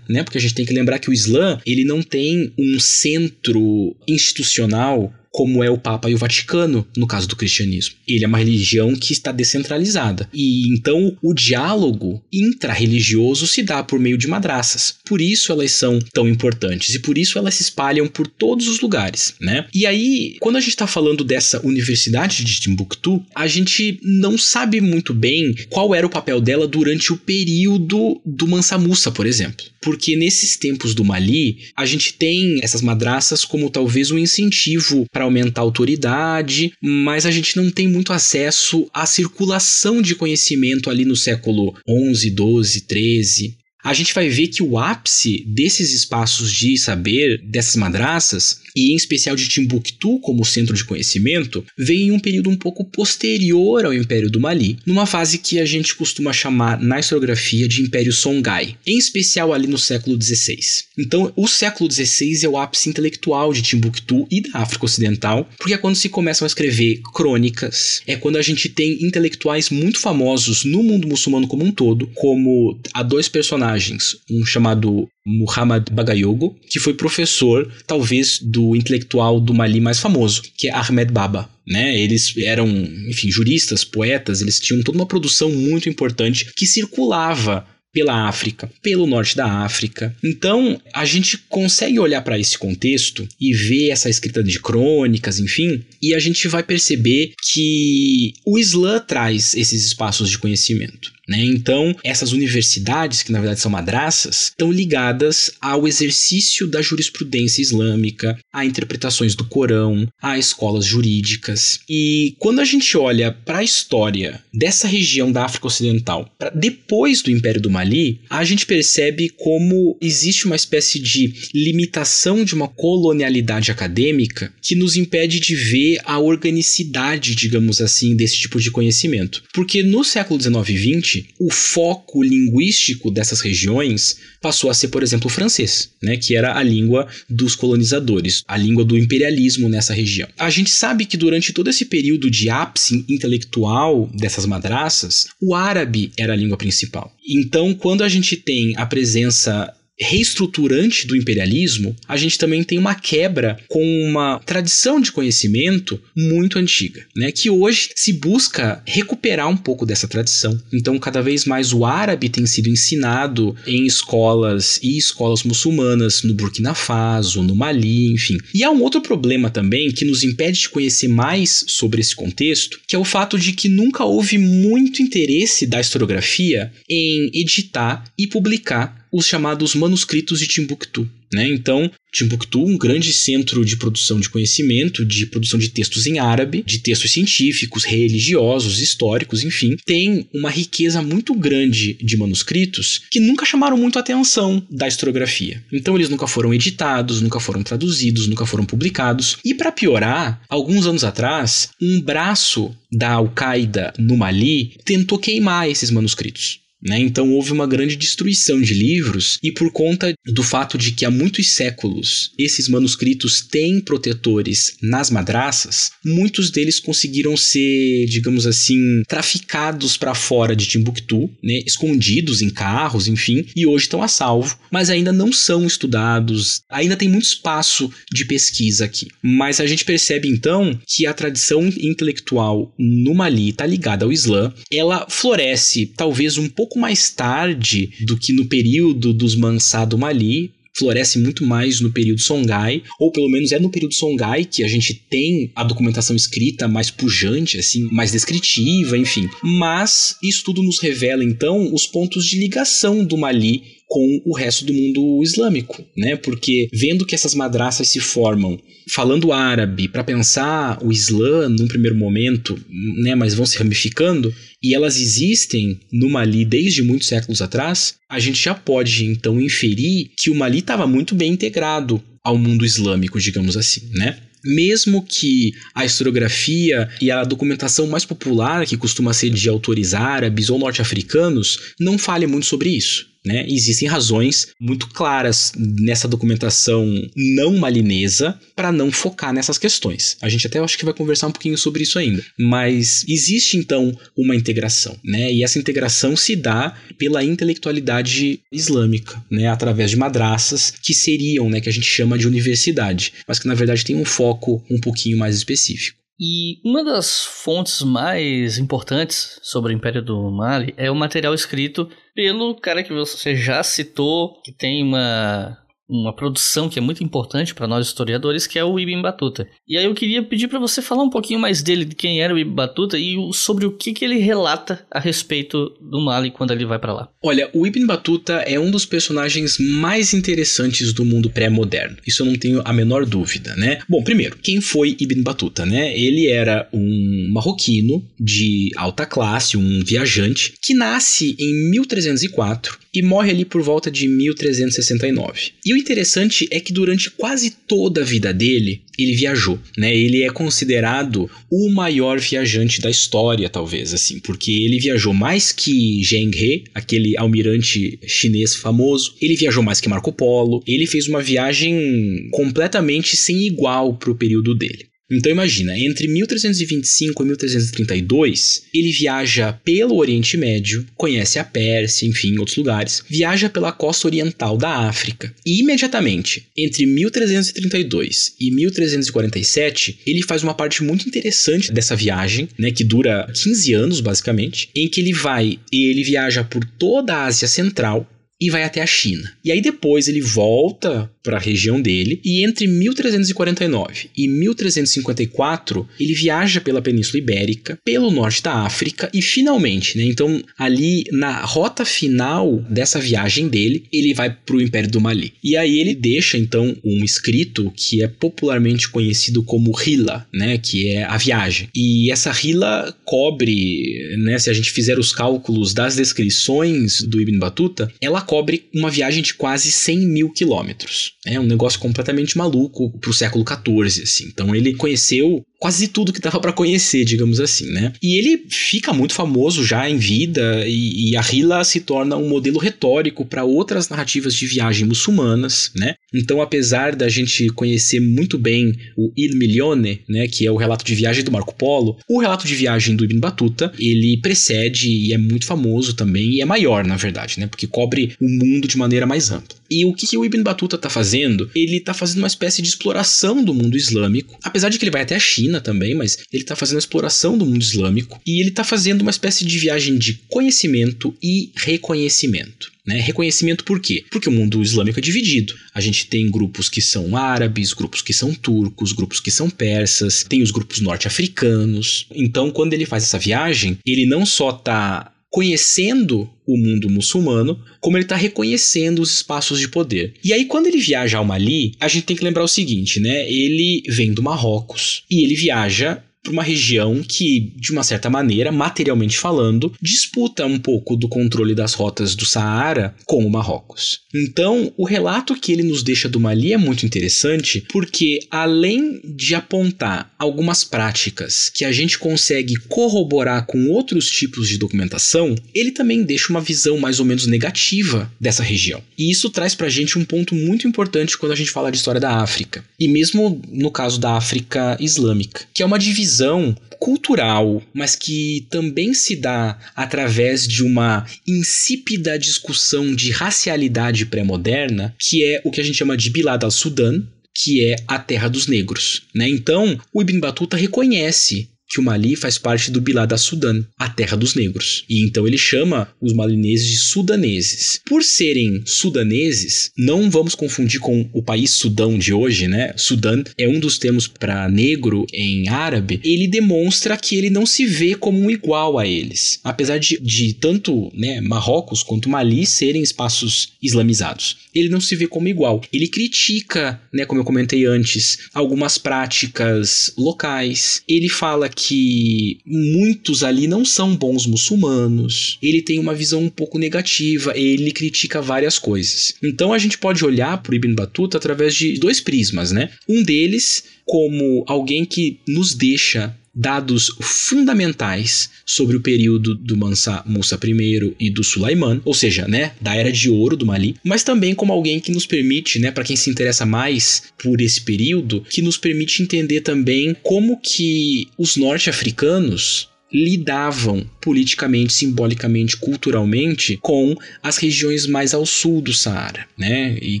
[SPEAKER 2] né, porque a gente tem que lembrar que o Islã ele não tem um centro institucional como é o Papa e o Vaticano no caso do cristianismo. Ele é uma religião que está descentralizada. E então o diálogo intra-religioso se dá por meio de madraças. Por isso elas são tão importantes e por isso elas se espalham por todos os lugares, né? E aí, quando a gente está falando dessa universidade de Timbuktu, a gente não sabe muito bem qual era o papel dela durante o período do Mansa Musa, por exemplo. Porque nesses tempos do Mali, a gente tem essas madraças como talvez um incentivo para aumentar a autoridade, mas a gente não tem muito acesso à circulação de conhecimento ali no século 11, 12, 13 a gente vai ver que o ápice desses espaços de saber, dessas madraças, e em especial de Timbuktu como centro de conhecimento, vem em um período um pouco posterior ao Império do Mali, numa fase que a gente costuma chamar na historiografia de Império Songhai, em especial ali no século XVI. Então, o século XVI é o ápice intelectual de Timbuktu e da África Ocidental, porque é quando se começam a escrever crônicas, é quando a gente tem intelectuais muito famosos no mundo muçulmano como um todo, como há dois personagens personagens, um chamado Muhammad Bagayogo, que foi professor, talvez, do intelectual do Mali mais famoso, que é Ahmed Baba. Né? Eles eram, enfim, juristas, poetas, eles tinham toda uma produção muito importante que circulava pela África, pelo norte da África. Então, a gente consegue olhar para esse contexto e ver essa escrita de crônicas, enfim, e a gente vai perceber que o Islã traz esses espaços de conhecimento. Né? Então, essas universidades, que na verdade são madraças, estão ligadas ao exercício da jurisprudência islâmica, a interpretações do Corão, a escolas jurídicas. E quando a gente olha para a história dessa região da África Ocidental, pra depois do Império do Mali, a gente percebe como existe uma espécie de limitação de uma colonialidade acadêmica que nos impede de ver a organicidade, digamos assim, desse tipo de conhecimento. Porque no século 19 e 20, o foco linguístico dessas regiões passou a ser, por exemplo, o francês, né, que era a língua dos colonizadores, a língua do imperialismo nessa região. A gente sabe que durante todo esse período de ápice intelectual dessas madraças, o árabe era a língua principal. Então, quando a gente tem a presença reestruturante do imperialismo, a gente também tem uma quebra com uma tradição de conhecimento muito antiga, né? Que hoje se busca recuperar um pouco dessa tradição. Então, cada vez mais o árabe tem sido ensinado em escolas e escolas muçulmanas no Burkina Faso, no Mali, enfim. E há um outro problema também que nos impede de conhecer mais sobre esse contexto, que é o fato de que nunca houve muito interesse da historiografia em editar e publicar os chamados manuscritos de Timbuktu. Né? Então, Timbuktu, um grande centro de produção de conhecimento, de produção de textos em árabe, de textos científicos, religiosos, históricos, enfim, tem uma riqueza muito grande de manuscritos que nunca chamaram muito a atenção da historiografia. Então, eles nunca foram editados, nunca foram traduzidos, nunca foram publicados. E para piorar, alguns anos atrás, um braço da Al-Qaeda no Mali tentou queimar esses manuscritos. Né? Então houve uma grande destruição de livros, e por conta do fato de que há muitos séculos esses manuscritos têm protetores nas madraças, muitos deles conseguiram ser, digamos assim, traficados para fora de Timbuktu, né? escondidos em carros, enfim, e hoje estão a salvo, mas ainda não são estudados, ainda tem muito espaço de pesquisa aqui. Mas a gente percebe então que a tradição intelectual no Mali está ligada ao Islã, ela floresce talvez um pouco pouco mais tarde do que no período dos Mansá do Mali, floresce muito mais no período Songhai, ou pelo menos é no período Songhai que a gente tem a documentação escrita mais pujante, assim, mais descritiva, enfim. Mas isso tudo nos revela então os pontos de ligação do Mali com o resto do mundo islâmico, né? Porque vendo que essas madraças se formam falando árabe para pensar o Islã num primeiro momento, né, mas vão se ramificando e elas existem no Mali desde muitos séculos atrás, a gente já pode então inferir que o Mali estava muito bem integrado ao mundo islâmico, digamos assim, né? mesmo que a historiografia e a documentação mais popular, que costuma ser de autores árabes ou norte-africanos, não fale muito sobre isso. Né? Existem razões muito claras nessa documentação não malinesa para não focar nessas questões. A gente até acho que vai conversar um pouquinho sobre isso ainda. Mas existe então uma integração, né? E essa integração se dá pela intelectualidade islâmica, né? Através de madraças que seriam, né? Que a gente chama de universidade, mas que na verdade tem um foco um pouquinho mais específico.
[SPEAKER 1] E uma das fontes mais importantes sobre o Império do Mali é o material escrito pelo cara que você já citou, que tem uma uma produção que é muito importante para nós historiadores, que é o Ibn Batuta. E aí eu queria pedir para você falar um pouquinho mais dele, de quem era o Ibn Batuta e sobre o que, que ele relata a respeito do Mali quando ele vai para lá.
[SPEAKER 2] Olha, o Ibn Batuta é um dos personagens mais interessantes do mundo pré-moderno. Isso eu não tenho a menor dúvida, né? Bom, primeiro, quem foi Ibn Batuta, né? Ele era um marroquino de alta classe, um viajante, que nasce em 1304 e morre ali por volta de 1369. E o interessante é que durante quase toda a vida dele, ele viajou, né? Ele é considerado o maior viajante da história, talvez, assim, porque ele viajou mais que Zheng He, aquele almirante chinês famoso, ele viajou mais que Marco Polo, ele fez uma viagem completamente sem igual para o período dele. Então imagina, entre 1325 e 1332, ele viaja pelo Oriente Médio, conhece a Pérsia, enfim, outros lugares, viaja pela costa oriental da África. E imediatamente, entre 1332 e 1347, ele faz uma parte muito interessante dessa viagem, né, que dura 15 anos basicamente, em que ele vai e ele viaja por toda a Ásia Central, e vai até a China. E aí depois ele volta para a região dele e entre 1349 e 1354 ele viaja pela Península Ibérica, pelo norte da África e finalmente, né, então ali na rota final dessa viagem dele, ele vai para o Império do Mali. E aí ele deixa então um escrito que é popularmente conhecido como Rila, né, que é a viagem. E essa Rila cobre, né, se a gente fizer os cálculos das descrições do Ibn Battuta, ela cobre uma viagem de quase 100 mil quilômetros. É um negócio completamente maluco pro século XIV, assim. Então ele conheceu quase tudo que dava para conhecer, digamos assim, né? E ele fica muito famoso já em vida e, e a Hila se torna um modelo retórico para outras narrativas de viagem muçulmanas, né? Então, apesar da gente conhecer muito bem o Il Milione, né, que é o relato de viagem do Marco Polo, o relato de viagem do Ibn Battuta, ele precede e é muito famoso também e é maior, na verdade, né? Porque cobre o mundo de maneira mais ampla. E o que, que o Ibn Battuta está fazendo? Ele está fazendo uma espécie de exploração do mundo islâmico, apesar de que ele vai até a China também, mas ele está fazendo a exploração do mundo islâmico e ele está fazendo uma espécie de viagem de conhecimento e reconhecimento. Né? Reconhecimento por quê? Porque o mundo islâmico é dividido. A gente tem grupos que são árabes, grupos que são turcos, grupos que são persas, tem os grupos norte-africanos. Então, quando ele faz essa viagem, ele não só está conhecendo o mundo muçulmano, como ele está reconhecendo os espaços de poder. E aí, quando ele viaja ao Mali, a gente tem que lembrar o seguinte, né? Ele vem do Marrocos e ele viaja para uma região que, de uma certa maneira, materialmente falando, disputa um pouco do controle das rotas do Saara com o Marrocos. Então, o relato que ele nos deixa do Mali é muito interessante porque, além de apontar algumas práticas que a gente consegue corroborar com outros tipos de documentação, ele também deixa uma visão mais ou menos negativa dessa região. E isso traz para a gente um ponto muito importante quando a gente fala de história da África, e mesmo no caso da África Islâmica, que é uma divisão visão cultural, mas que também se dá através de uma insípida discussão de racialidade pré-moderna, que é o que a gente chama de Bilad al-Sudan, que é a terra dos negros. Né? Então, o Ibn Battuta reconhece que o Mali faz parte do Bilad Sudan, a terra dos negros. E então ele chama os malineses de sudaneses. Por serem sudaneses, não vamos confundir com o país Sudão de hoje, né? Sudã é um dos termos para negro em árabe. Ele demonstra que ele não se vê como um igual a eles, apesar de, de tanto né, Marrocos quanto Mali serem espaços islamizados. Ele não se vê como igual. Ele critica, né, como eu comentei antes, algumas práticas locais. Ele fala que muitos ali não são bons muçulmanos. Ele tem uma visão um pouco negativa, ele critica várias coisas. Então a gente pode olhar para Ibn Battuta através de dois prismas, né? Um deles como alguém que nos deixa dados fundamentais sobre o período do Mansa Musa I e do Sulaiman, ou seja, né, da era de ouro do Mali, mas também como alguém que nos permite, né, para quem se interessa mais por esse período, que nos permite entender também como que os norte-africanos lidavam politicamente, simbolicamente, culturalmente com as regiões mais ao sul do Saara, né? E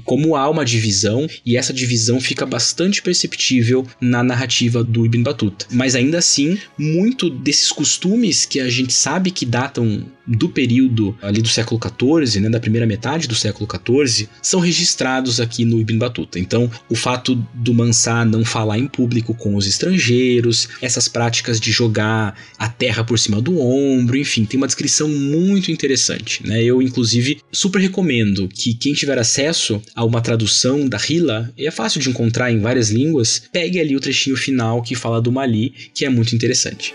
[SPEAKER 2] como há uma divisão e essa divisão fica bastante perceptível na narrativa do Ibn Battuta. Mas ainda assim, muito desses costumes que a gente sabe que datam do período ali do século XIV, né, da primeira metade do século XIV, são registrados aqui no Ibn Battuta. Então, o fato do Mansá não falar em público com os estrangeiros, essas práticas de jogar a terra por cima do ombro, enfim, tem uma descrição muito interessante. Né? Eu, inclusive, super recomendo que quem tiver acesso a uma tradução da Hila, é fácil de encontrar em várias línguas, pegue ali o trechinho final que fala do Mali, que é muito interessante.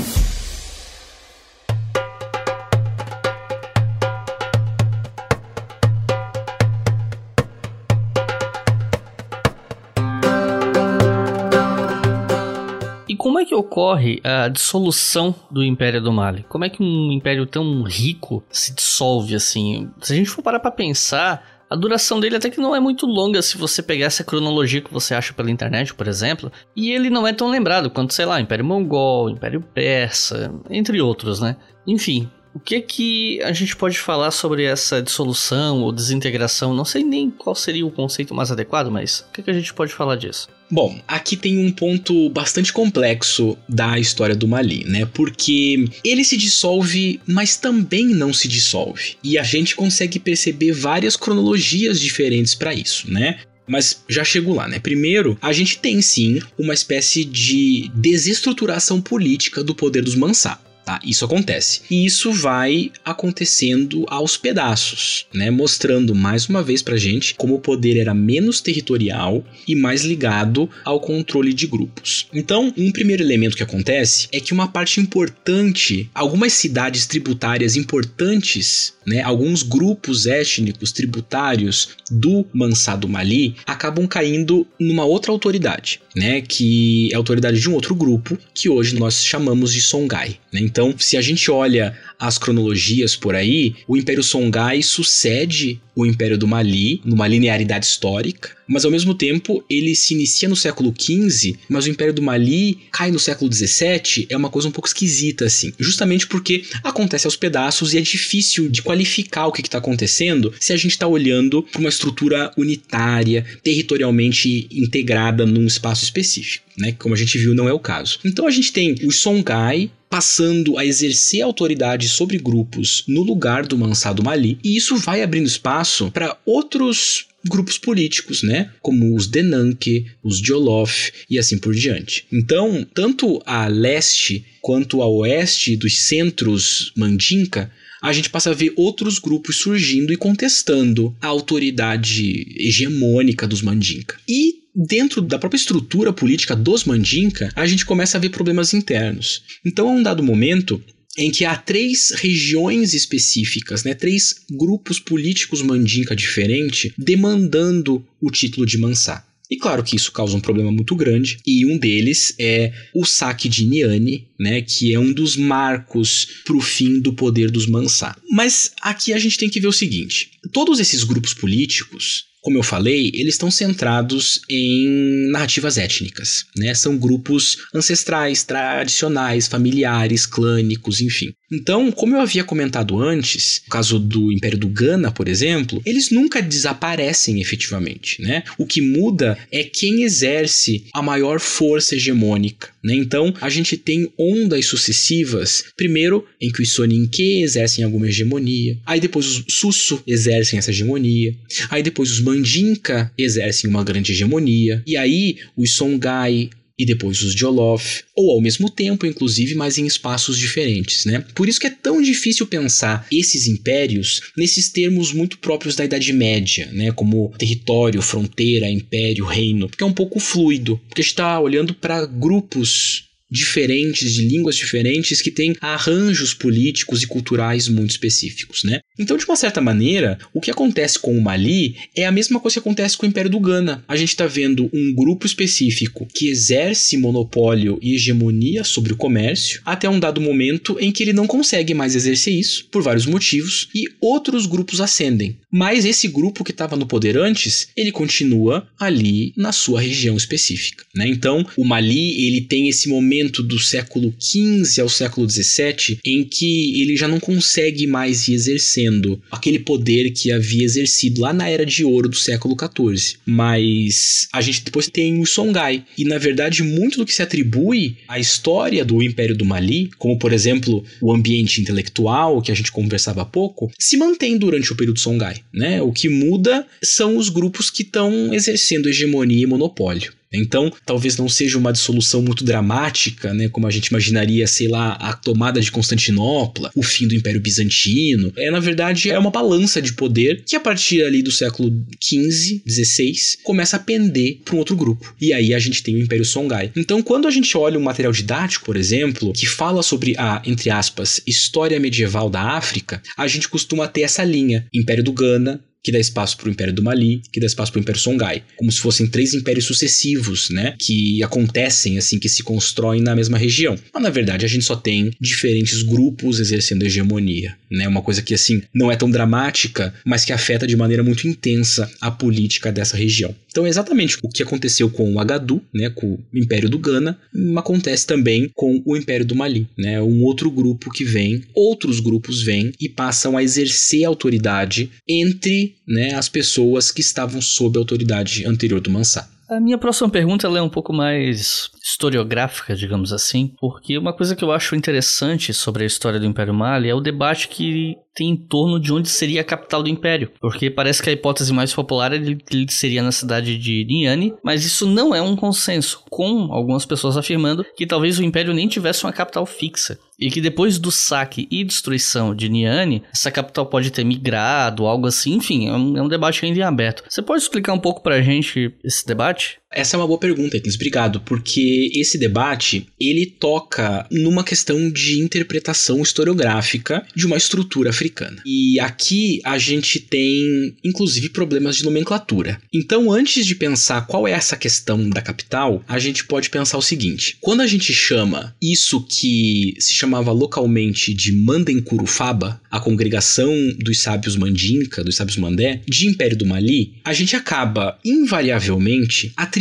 [SPEAKER 1] Que ocorre a dissolução do Império do Mali? Como é que um império tão rico se dissolve assim? Se a gente for parar pra pensar, a duração dele até que não é muito longa se você pegar essa cronologia que você acha pela internet, por exemplo. E ele não é tão lembrado quanto, sei lá, Império Mongol, Império Persa, entre outros, né? Enfim, o que que a gente pode falar sobre essa dissolução ou desintegração? Não sei nem qual seria o conceito mais adequado, mas o que, que a gente pode falar disso?
[SPEAKER 2] Bom, aqui tem um ponto bastante complexo da história do Mali, né? Porque ele se dissolve, mas também não se dissolve. E a gente consegue perceber várias cronologias diferentes para isso, né? Mas já chego lá, né? Primeiro, a gente tem sim uma espécie de desestruturação política do poder dos Mansá. Tá? Isso acontece. E isso vai acontecendo aos pedaços, né? Mostrando mais uma vez pra gente como o poder era menos territorial e mais ligado ao controle de grupos. Então, um primeiro elemento que acontece é que uma parte importante, algumas cidades tributárias importantes, né? Alguns grupos étnicos tributários do Mansá do Mali acabam caindo numa outra autoridade, né? Que é a autoridade de um outro grupo que hoje nós chamamos de Songhai. Né? Então, se a gente olha as cronologias por aí, o Império Songhai sucede o Império do Mali numa linearidade histórica, mas ao mesmo tempo ele se inicia no século XV, mas o Império do Mali cai no século XVII, é uma coisa um pouco esquisita assim, justamente porque acontece aos pedaços e é difícil de qualificar o que está acontecendo se a gente está olhando para uma estrutura unitária, territorialmente integrada num espaço específico, né? Como a gente viu, não é o caso. Então a gente tem os Songhai passando a exercer autoridade sobre grupos no lugar do Mansado Mali, e isso vai abrindo espaço para outros grupos políticos, né? Como os Denanke, os Jolof e assim por diante. Então, tanto a leste quanto a oeste dos centros Mandinka, a gente passa a ver outros grupos surgindo e contestando a autoridade hegemônica dos Mandinka. E dentro da própria estrutura política dos Mandinka, a gente começa a ver problemas internos. Então, a um dado momento, em que há três regiões específicas, né, três grupos políticos mandinka diferentes demandando o título de Mansá. E claro que isso causa um problema muito grande, e um deles é o saque de Niane, né, que é um dos marcos para o fim do poder dos Mansá. Mas aqui a gente tem que ver o seguinte: todos esses grupos políticos como eu falei, eles estão centrados em narrativas étnicas, né? São grupos ancestrais, tradicionais, familiares, clânicos, enfim. Então, como eu havia comentado antes, no caso do Império do Ghana, por exemplo, eles nunca desaparecem efetivamente, né? O que muda é quem exerce a maior força hegemônica, né? Então, a gente tem ondas sucessivas, primeiro em que os Soninke exercem alguma hegemonia, aí depois os Susso exercem essa hegemonia, aí depois os Mandinka exercem uma grande hegemonia, e aí os Songhai, e depois os de Olof, ou ao mesmo tempo, inclusive, mas em espaços diferentes, né? Por isso que é tão difícil pensar esses impérios nesses termos muito próprios da Idade Média, né? Como território, fronteira, império, reino, porque é um pouco fluido, porque está olhando para grupos diferentes, de línguas diferentes, que têm arranjos políticos e culturais muito específicos, né? Então, de uma certa maneira, o que acontece com o Mali é a mesma coisa que acontece com o Império do Ghana. A gente está vendo um grupo específico que exerce monopólio e hegemonia sobre o comércio, até um dado momento em que ele não consegue mais exercer isso, por vários motivos, e outros grupos ascendem. Mas esse grupo que estava no poder antes, ele continua ali na sua região específica. Né? Então, o Mali ele tem esse momento do século XV ao século XVII em que ele já não consegue mais ir exercendo aquele poder que havia exercido lá na Era de Ouro do século XIV. Mas a gente depois tem o Songhai. E na verdade, muito do que se atribui à história do Império do Mali, como por exemplo o ambiente intelectual que a gente conversava há pouco, se mantém durante o período Songhai. Né? O que muda são os grupos que estão exercendo hegemonia e monopólio. Então, talvez não seja uma dissolução muito dramática, né, como a gente imaginaria, sei lá, a tomada de Constantinopla, o fim do Império Bizantino. É, na verdade, é uma balança de poder que a partir ali do século XV, XVI, começa a pender para um outro grupo. E aí a gente tem o Império Songhai. Então, quando a gente olha um material didático, por exemplo, que fala sobre a, entre aspas, história medieval da África, a gente costuma ter essa linha: Império do Ghana, que dá espaço para o Império do Mali, que dá espaço para o Império Songhai, como se fossem três impérios sucessivos, né, que acontecem assim, que se constroem na mesma região. Mas na verdade a gente só tem diferentes grupos exercendo hegemonia, né, uma coisa que assim não é tão dramática, mas que afeta de maneira muito intensa a política dessa região. Então é exatamente o que aconteceu com o Agadu, né, com o Império do Ghana, acontece também com o Império do Mali, né, um outro grupo que vem, outros grupos vêm e passam a exercer autoridade entre né, as pessoas que estavam sob a autoridade anterior do Mansá.
[SPEAKER 1] A minha próxima pergunta é um pouco mais historiográfica, digamos assim, porque uma coisa que eu acho interessante sobre a história do Império Mali é o debate que tem em torno de onde seria a capital do Império, porque parece que a hipótese mais popular é que ele seria na cidade de Niani, mas isso não é um consenso, com algumas pessoas afirmando que talvez o Império nem tivesse uma capital fixa. E que depois do saque e destruição de Niani, essa capital pode ter migrado, algo assim, enfim, é um, é um debate ainda em aberto. Você pode explicar um pouco pra gente esse debate?
[SPEAKER 2] Essa é uma boa pergunta, Etnis. Obrigado, porque esse debate ele toca numa questão de interpretação historiográfica de uma estrutura africana. E aqui a gente tem, inclusive, problemas de nomenclatura. Então, antes de pensar qual é essa questão da capital, a gente pode pensar o seguinte: quando a gente chama isso que se chamava localmente de Mandencurufaba, a congregação dos sábios Mandinka, dos sábios Mandé, de Império do Mali, a gente acaba invariavelmente atribuindo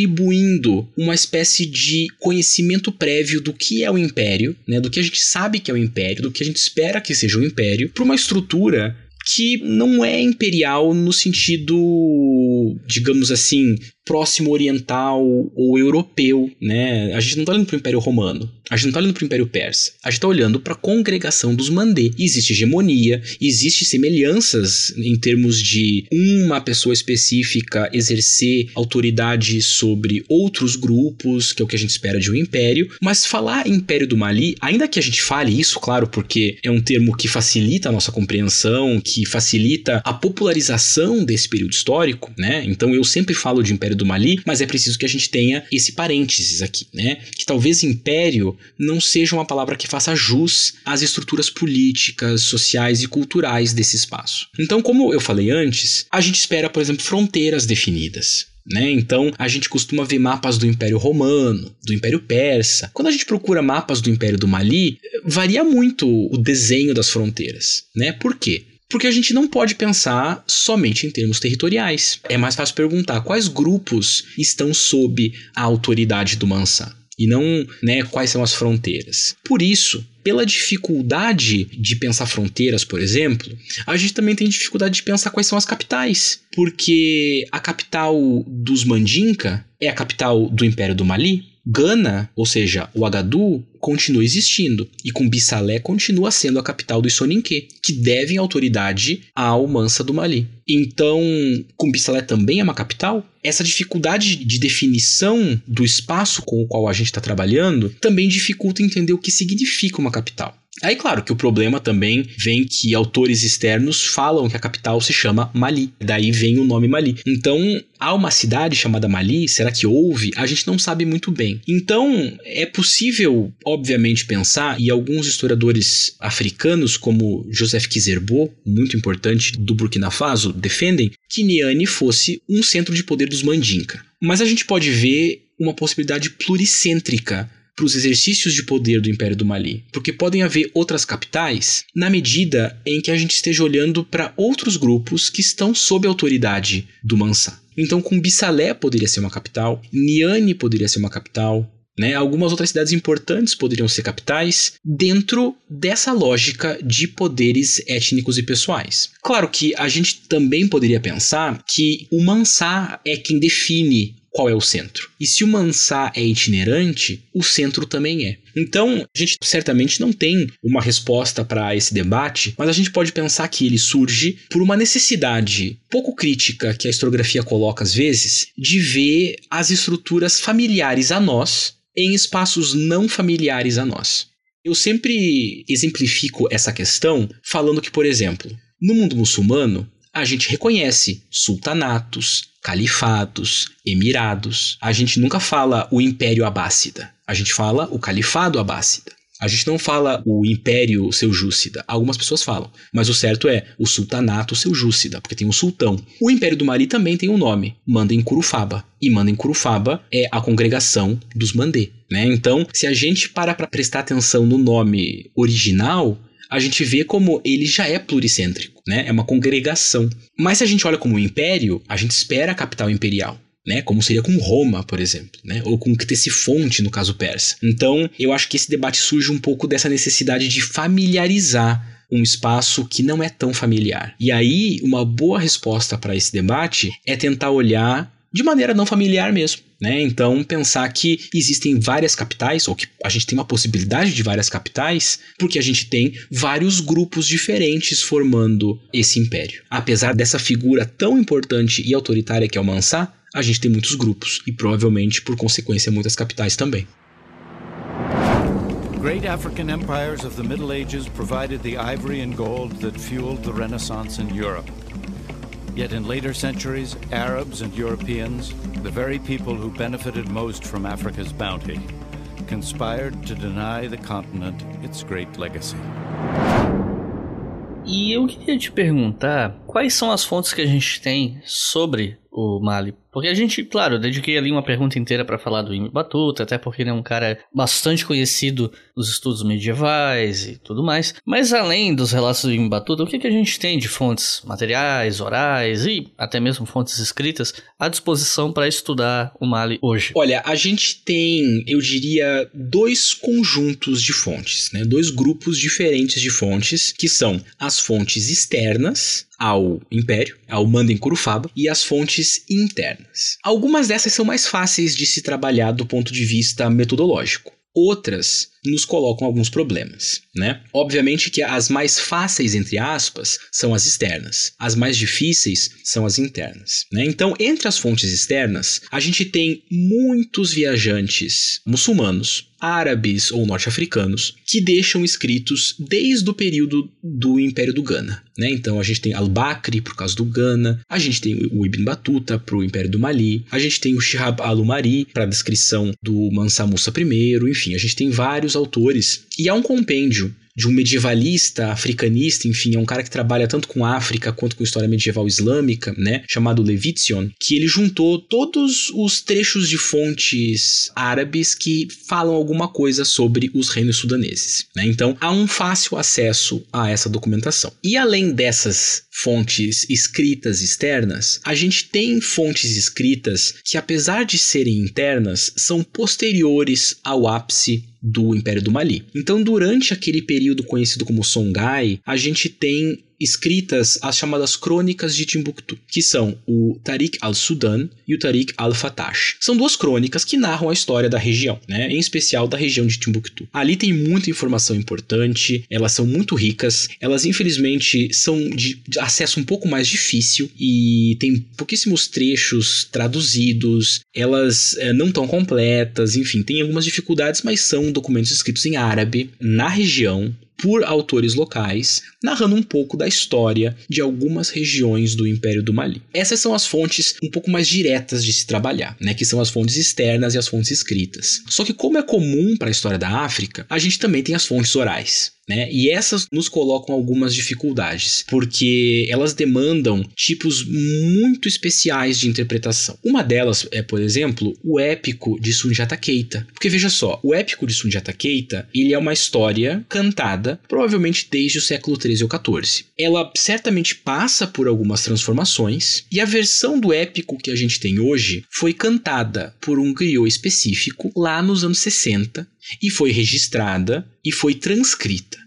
[SPEAKER 2] uma espécie de conhecimento prévio do que é o império, né, do que a gente sabe que é o império, do que a gente espera que seja o império, para uma estrutura que não é imperial no sentido, digamos assim, próximo oriental ou europeu, né? A gente não está olhando para o Império Romano, a gente não está olhando para o Império Persa, a gente está olhando para a congregação dos Mandê. Existe hegemonia, existe semelhanças em termos de uma pessoa específica exercer autoridade sobre outros grupos, que é o que a gente espera de um império, mas falar Império do Mali, ainda que a gente fale isso, claro, porque é um termo que facilita a nossa compreensão, que facilita a popularização desse período histórico, né? Então eu sempre falo de Império do Mali, mas é preciso que a gente tenha esse parênteses aqui, né? Que talvez império não seja uma palavra que faça jus às estruturas políticas, sociais e culturais desse espaço. Então, como eu falei antes, a gente espera, por exemplo, fronteiras definidas. Né? Então a gente costuma ver mapas do Império Romano, do Império Persa. Quando a gente procura mapas do Império do Mali, varia muito o desenho das fronteiras. Né? Por quê? Porque a gente não pode pensar somente em termos territoriais. É mais fácil perguntar quais grupos estão sob a autoridade do Mansá e não né, quais são as fronteiras. Por isso, pela dificuldade de pensar fronteiras, por exemplo, a gente também tem dificuldade de pensar quais são as capitais. Porque a capital dos Mandinka é a capital do Império do Mali, Gana, ou seja, o Agadu, continua existindo e com Bissalé continua sendo a capital dos Soninké, que devem autoridade ao Mansa do Mali. Então, com Bissalé também é uma capital? Essa dificuldade de definição do espaço com o qual a gente está trabalhando também dificulta entender o que significa uma capital. Aí, claro que o problema também vem que autores externos falam que a capital se chama Mali. Daí vem o nome Mali. Então, há uma cidade chamada Mali? Será que houve? A gente não sabe muito bem. Então, é possível, obviamente, pensar, e alguns historiadores africanos, como Joseph Kizerbo, muito importante do Burkina Faso, defendem que Niani fosse um centro de poder dos Mandinka. Mas a gente pode ver uma possibilidade pluricêntrica para os exercícios de poder do Império do Mali, porque podem haver outras capitais na medida em que a gente esteja olhando para outros grupos que estão sob a autoridade do Mansa. Então, com Bissalé poderia ser uma capital, Niane poderia ser uma capital, né? Algumas outras cidades importantes poderiam ser capitais dentro dessa lógica de poderes étnicos e pessoais. Claro que a gente também poderia pensar que o Mansá é quem define qual é o centro. E se o Mansá é itinerante, o centro também é. Então, a gente certamente não tem uma resposta para esse debate, mas a gente pode pensar que ele surge por uma necessidade pouco crítica que a historiografia coloca às vezes de ver as estruturas familiares a nós em espaços não familiares a nós. Eu sempre exemplifico essa questão falando que, por exemplo, no mundo muçulmano, a gente reconhece sultanatos, califados, emirados. A gente nunca fala o Império Abássida. A gente fala o Califado Abássida. A gente não fala o Império Seljúcida. Algumas pessoas falam. Mas o certo é o Sultanato Seljúcida, porque tem um sultão. O Império do Mali também tem um nome. Manda em Curufaba. E Manda em Curufaba é a congregação dos Mandê. Né? Então, se a gente para para prestar atenção no nome original, a gente vê como ele já é pluricêntrico, né? É uma congregação. Mas se a gente olha como um império, a gente espera a capital imperial. Né, como seria com Roma, por exemplo, né, ou com Ctesifonte, no caso persa. Então, eu acho que esse debate surge um pouco dessa necessidade de familiarizar um espaço que não é tão familiar. E aí, uma boa resposta para esse debate é tentar olhar de maneira não familiar mesmo. Né? Então, pensar que existem várias capitais, ou que a gente tem uma possibilidade de várias capitais, porque a gente tem vários grupos diferentes formando esse império. Apesar dessa figura tão importante e autoritária que é o Mansá, a gente tem muitos grupos, e provavelmente, por consequência, muitas capitais também.
[SPEAKER 6] Great African empires of the Middle Ages provided the ivory and gold that fueled the Renaissance in Europe. Yet in later centuries, Arabs and Europeans, the very people who benefited most from Africa's bounty, conspired to deny the continent its great legacy.
[SPEAKER 1] E eu queria te perguntar quais são as fontes que a gente tem sobre o Mali. Porque a gente, claro, dediquei ali uma pergunta inteira para falar do Imi Batuta, até porque ele é um cara bastante conhecido nos estudos medievais e tudo mais. Mas além dos relatos do Imi Batuta, o que, que a gente tem de fontes materiais, orais e até mesmo fontes escritas à disposição para estudar o Mali hoje?
[SPEAKER 2] Olha, a gente tem, eu diria, dois conjuntos de fontes, né? Dois grupos diferentes de fontes, que são as fontes externas ao Império, ao Manda em Curufaba, e as fontes internas. Algumas dessas são mais fáceis de se trabalhar do ponto de vista metodológico. Outras nos colocam alguns problemas, né? Obviamente que as mais fáceis, entre aspas, são as externas. As mais difíceis são as internas, né? Então, entre as fontes externas, a gente tem muitos viajantes muçulmanos, árabes ou norte-africanos que deixam escritos desde o período do Império do Ghana. Né? Então a gente tem Al-Bakri por causa do Ghana, a gente tem o Ibn Battuta para o Império do Mali, a gente tem o Shihab al-Umari para a descrição do Mansa Musa I, enfim, a gente tem vários vários autores, e há um compêndio de um medievalista, africanista, enfim, é um cara que trabalha tanto com África quanto com história medieval islâmica, né, chamado Levitsion, que ele juntou todos os trechos de fontes árabes que falam alguma coisa sobre os reinos sudaneses, né? Então, há um fácil acesso a essa documentação. E além dessas fontes escritas externas, a gente tem fontes escritas que, apesar de serem internas, são posteriores ao ápice do Império do Mali. Então, durante aquele período conhecido como Songhai, a gente tem escritas as chamadas Crônicas de Timbuktu, que são o Tariq al-Sudan e o Tariq al-Fatash. São duas crônicas que narram a história da região, né? em especial da região de Timbuktu. Ali tem muita informação importante, elas são muito ricas, elas infelizmente são de acesso um pouco mais difícil e tem pouquíssimos trechos traduzidos, elas é, não tão completas, enfim, tem algumas dificuldades, mas são documentos escritos em árabe na região por autores locais, narrando um pouco da história de algumas regiões do Império do Mali. Essas são as fontes um pouco mais diretas de se trabalhar, né, que são as fontes externas e as fontes escritas. Só que como é comum para a história da África, a gente também tem as fontes orais. Né? E essas nos colocam algumas dificuldades, porque elas demandam tipos muito especiais de interpretação. Uma delas é, por exemplo, o épico de Sundiata Keita. Porque veja só, o épico de Sundiata Keita, ele é uma história cantada, provavelmente desde o século 13 ou 14. Ela certamente passa por algumas transformações, e a versão do épico que a gente tem hoje foi cantada por um griot específico lá nos anos 60 e foi registrada e foi transcrita.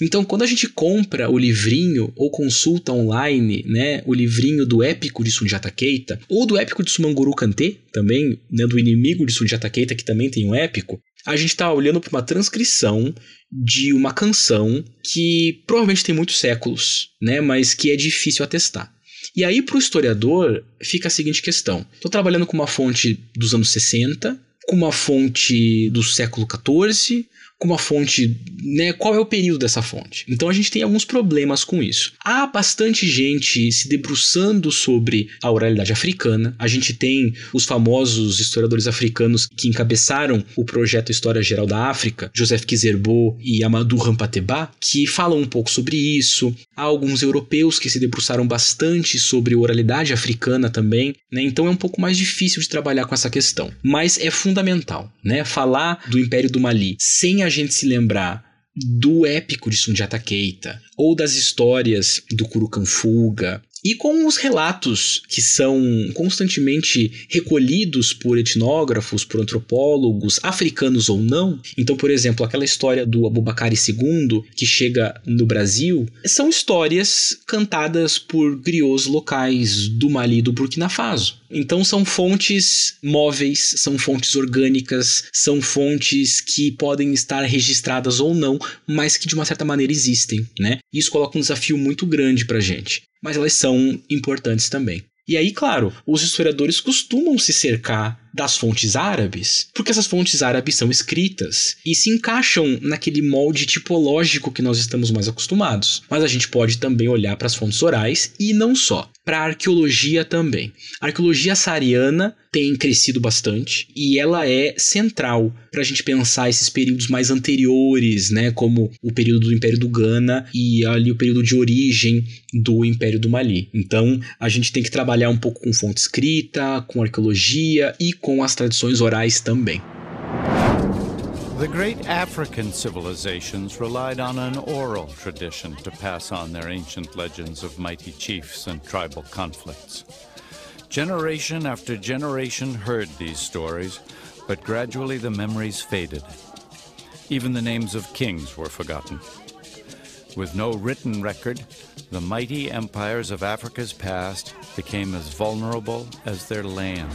[SPEAKER 2] Então, quando a gente compra o livrinho ou consulta online, né, o livrinho do épico de Sundiata Keita, ou do épico de Sumanguru Kante, também, né, do inimigo de Sundiata Keita, que também tem um épico, a gente está olhando para uma transcrição de uma canção que provavelmente tem muitos séculos, né, mas que é difícil atestar. E aí, para o historiador, fica a seguinte questão: estou trabalhando com uma fonte dos anos 60, com uma fonte do século 14, com uma fonte, né? Qual é o período dessa fonte? Então a gente tem alguns problemas com isso. Há bastante gente se debruçando sobre a oralidade africana. A gente tem os famosos historiadores africanos que encabeçaram o projeto História Geral da África, Joseph Kizerbo e Amadou Rampateba, que falam um pouco sobre isso. Há alguns europeus que se debruçaram bastante sobre oralidade africana também, né? Então é um pouco mais difícil de trabalhar com essa questão, mas é fundamental, né? Falar do Império do Mali sem a gente se lembrar do épico de Sundiata Keita, ou das histórias do Kurukan Fuga, e com os relatos que são constantemente recolhidos por etnógrafos, por antropólogos, africanos ou não. Então, por exemplo, aquela história do Abubakar II que chega no Brasil, são histórias cantadas por griots locais do Mali e do Burkina Faso. Então são fontes móveis, são fontes orgânicas, são fontes que podem estar registradas ou não, mas que de uma certa maneira existem, né? Isso coloca um desafio muito grande pra gente, mas elas são importantes também. E aí, claro, os historiadores costumam se cercar das fontes árabes, porque essas fontes árabes são escritas e se encaixam naquele molde tipológico que nós estamos mais acostumados. Mas a gente pode também olhar para as fontes orais e não só, para a arqueologia também. A arqueologia saariana tem crescido bastante e ela é central para a gente pensar esses períodos mais anteriores, né, como o período do Império do Ghana e ali o período de origem do Império do Mali. Então, a gente tem que trabalhar um pouco com fonte escrita, com arqueologia e com as tradições orais também.
[SPEAKER 6] The great African civilizations relied on an oral tradition to pass on their ancient legends of mighty chiefs and tribal conflicts. Generation after generation heard these stories, but gradually the memories faded. Even the names of kings were forgotten. With no written record, the mighty empires of Africa's past became as vulnerable as their land.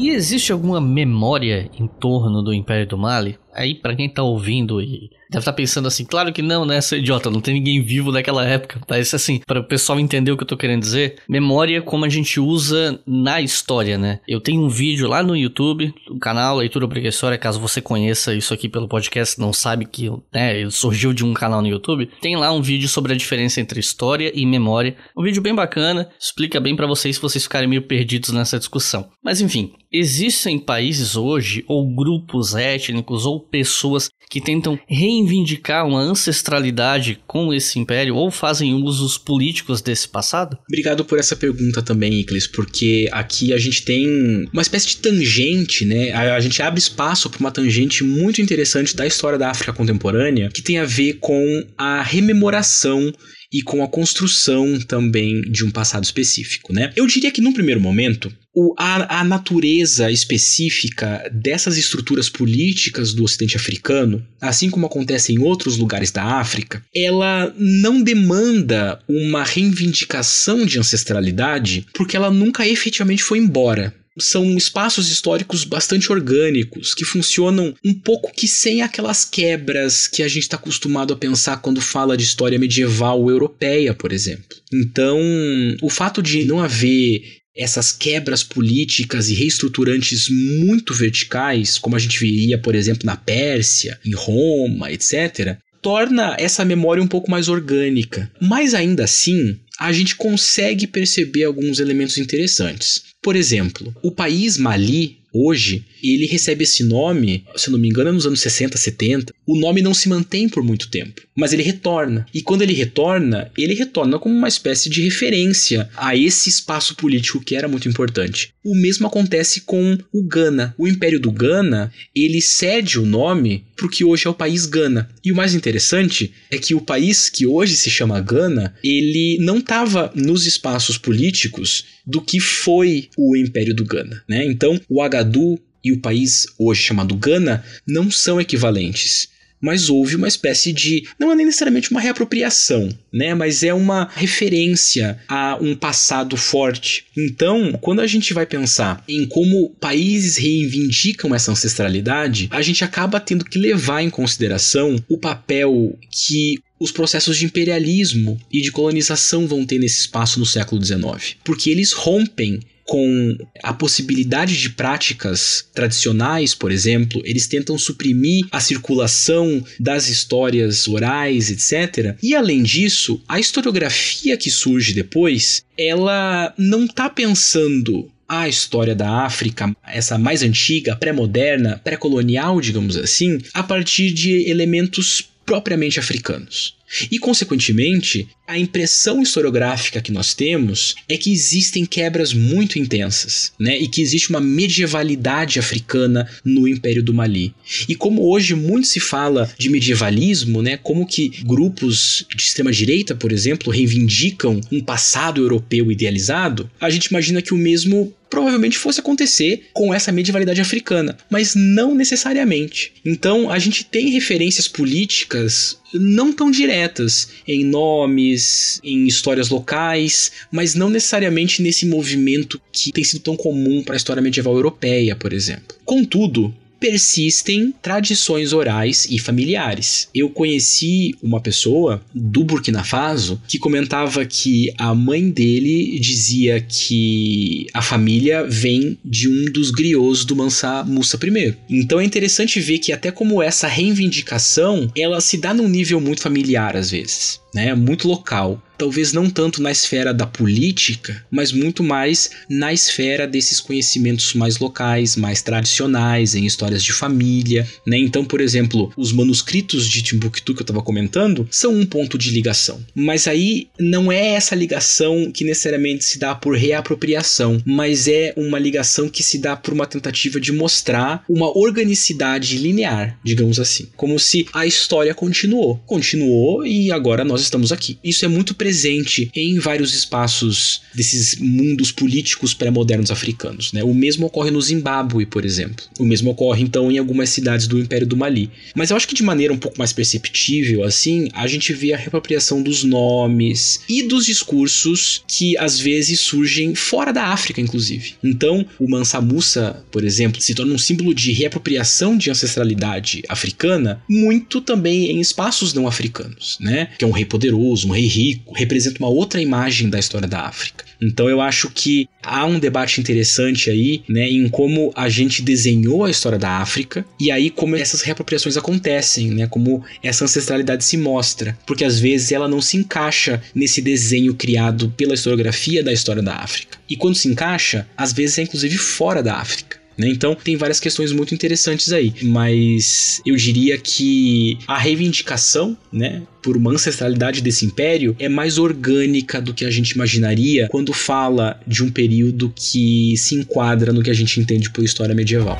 [SPEAKER 1] E existe alguma memória em torno do Império do Mali? Aí, para quem tá ouvindo e deve estar tá pensando assim, claro que não, né, seu idiota, não tem ninguém vivo naquela época. Mas assim, para o pessoal entender o que eu tô querendo dizer, memória como a gente usa na história, né? Eu tenho um vídeo lá no YouTube, do canal Leitura Obrigatória, caso você conheça isso aqui pelo podcast, não sabe que né, surgiu de um canal no YouTube, tem lá um vídeo sobre a diferença entre história e memória. Um vídeo bem bacana, explica bem para vocês se vocês ficarem meio perdidos nessa discussão. Mas enfim, existem países hoje, ou grupos étnicos, ou pessoas que tentam reivindicar uma ancestralidade com esse império ou fazem usos políticos desse passado?
[SPEAKER 2] Obrigado por essa pergunta também, Iclis, porque aqui a gente tem uma espécie de tangente, né? A, a gente abre espaço para uma tangente muito interessante da história da África contemporânea que tem a ver com a rememoração e com a construção também de um passado específico, né? Eu diria que num primeiro momento, o, a, a natureza específica dessas estruturas políticas do Ocidente africano, assim como acontece em outros lugares da África, ela não demanda uma reivindicação de ancestralidade porque ela nunca efetivamente foi embora são espaços históricos bastante orgânicos, que funcionam um pouco que sem aquelas quebras que a gente está acostumado a pensar quando fala de história medieval europeia, por exemplo. Então, o fato de não haver essas quebras políticas e reestruturantes muito verticais, como a gente veria, por exemplo, na Pérsia, em Roma, etc., torna essa memória um pouco mais orgânica. Mas ainda assim, a gente consegue perceber alguns elementos interessantes. Por exemplo, o país Mali, hoje, ele recebe esse nome, se não me engano, é nos anos 60, 70. O nome não se mantém por muito tempo, mas ele retorna. E quando ele retorna, ele retorna como uma espécie de referência a esse espaço político que era muito importante. O mesmo acontece com o Ghana. O Império do Ghana, ele cede o nome para o que hoje é o país Ghana. E o mais interessante é que o país que hoje se chama Ghana, ele não estava nos espaços políticos do que foi o Império do Ghana, né? Então, o Agadu e o país hoje chamado Ghana não são equivalentes mas houve uma espécie de. não é necessariamente uma reapropriação, né? Mas é uma referência a um passado forte. Então, quando a gente vai pensar em como países reivindicam essa ancestralidade, a gente acaba tendo que levar em consideração o papel que os processos de imperialismo e de colonização vão ter nesse espaço no século XIX. Porque eles rompem com a possibilidade de práticas tradicionais, por exemplo, eles tentam suprimir a circulação das histórias orais, etc. E além disso, a historiografia que surge depois, ela não está pensando a história da África, essa mais antiga, pré-moderna, pré-colonial, digamos assim, a partir de elementos propriamente africanos. E, consequentemente, a impressão historiográfica que nós temos é que existem quebras muito intensas, né? E que existe uma medievalidade africana no Império do Mali. E como hoje muito se fala de medievalismo, né? Como que grupos de extrema direita, por exemplo, reivindicam um passado europeu idealizado, a gente imagina que o mesmo provavelmente fosse acontecer com essa medievalidade africana, mas não necessariamente. Então a gente tem referências políticas não tão diretas em nomes, em histórias locais, mas não necessariamente nesse movimento que tem sido tão comum para a história medieval europeia, por exemplo. Contudo, persistem tradições orais e familiares. Eu conheci uma pessoa do Burkina Faso que comentava que a mãe dele dizia que a família vem de um dos griots do Mansa Musa I. Então é interessante ver que até como essa reivindicação, ela se dá num nível muito familiar às vezes né, muito local. Talvez não tanto na esfera da política, mas muito mais na esfera desses conhecimentos mais locais, mais tradicionais, em histórias de família. Né? Então, por exemplo, os manuscritos de Timbuktu que eu estava comentando são um ponto de ligação. Mas aí não é essa ligação que necessariamente se dá por reapropriação, mas é uma ligação que se dá por uma tentativa de mostrar uma organicidade linear, digamos assim. Como se a história continuou. Continuou e agora nós nós estamos aqui. Isso é muito presente em vários espaços desses mundos políticos pré-modernos africanos. Né? O mesmo ocorre no Zimbábue, por exemplo. O mesmo ocorre, então, em algumas cidades do Império do Mali. Mas eu acho que de maneira um pouco mais perceptível, assim, a gente vê a reapropriação dos nomes e dos discursos que às vezes surgem fora da África, inclusive. Então, o Mansa Musa, por exemplo, se torna um símbolo de reapropriação de ancestralidade africana, muito também em espaços não africanos, né? Que é um poderoso, um rei rico, representa uma outra imagem da história da África. Então eu acho que há um debate interessante aí, né, em como a gente desenhou a história da África e aí como essas reapropriações acontecem, né, como essa ancestralidade se mostra, porque às vezes ela não se encaixa nesse desenho criado pela historiografia da história da África. E quando se encaixa, às vezes é inclusive fora da África. Né? Então tem várias questões muito interessantes aí, mas eu diria que a reivindicação, né, por uma ancestralidade desse império é mais orgânica do que a gente imaginaria quando fala de um período que se enquadra no que a gente entende por história medieval.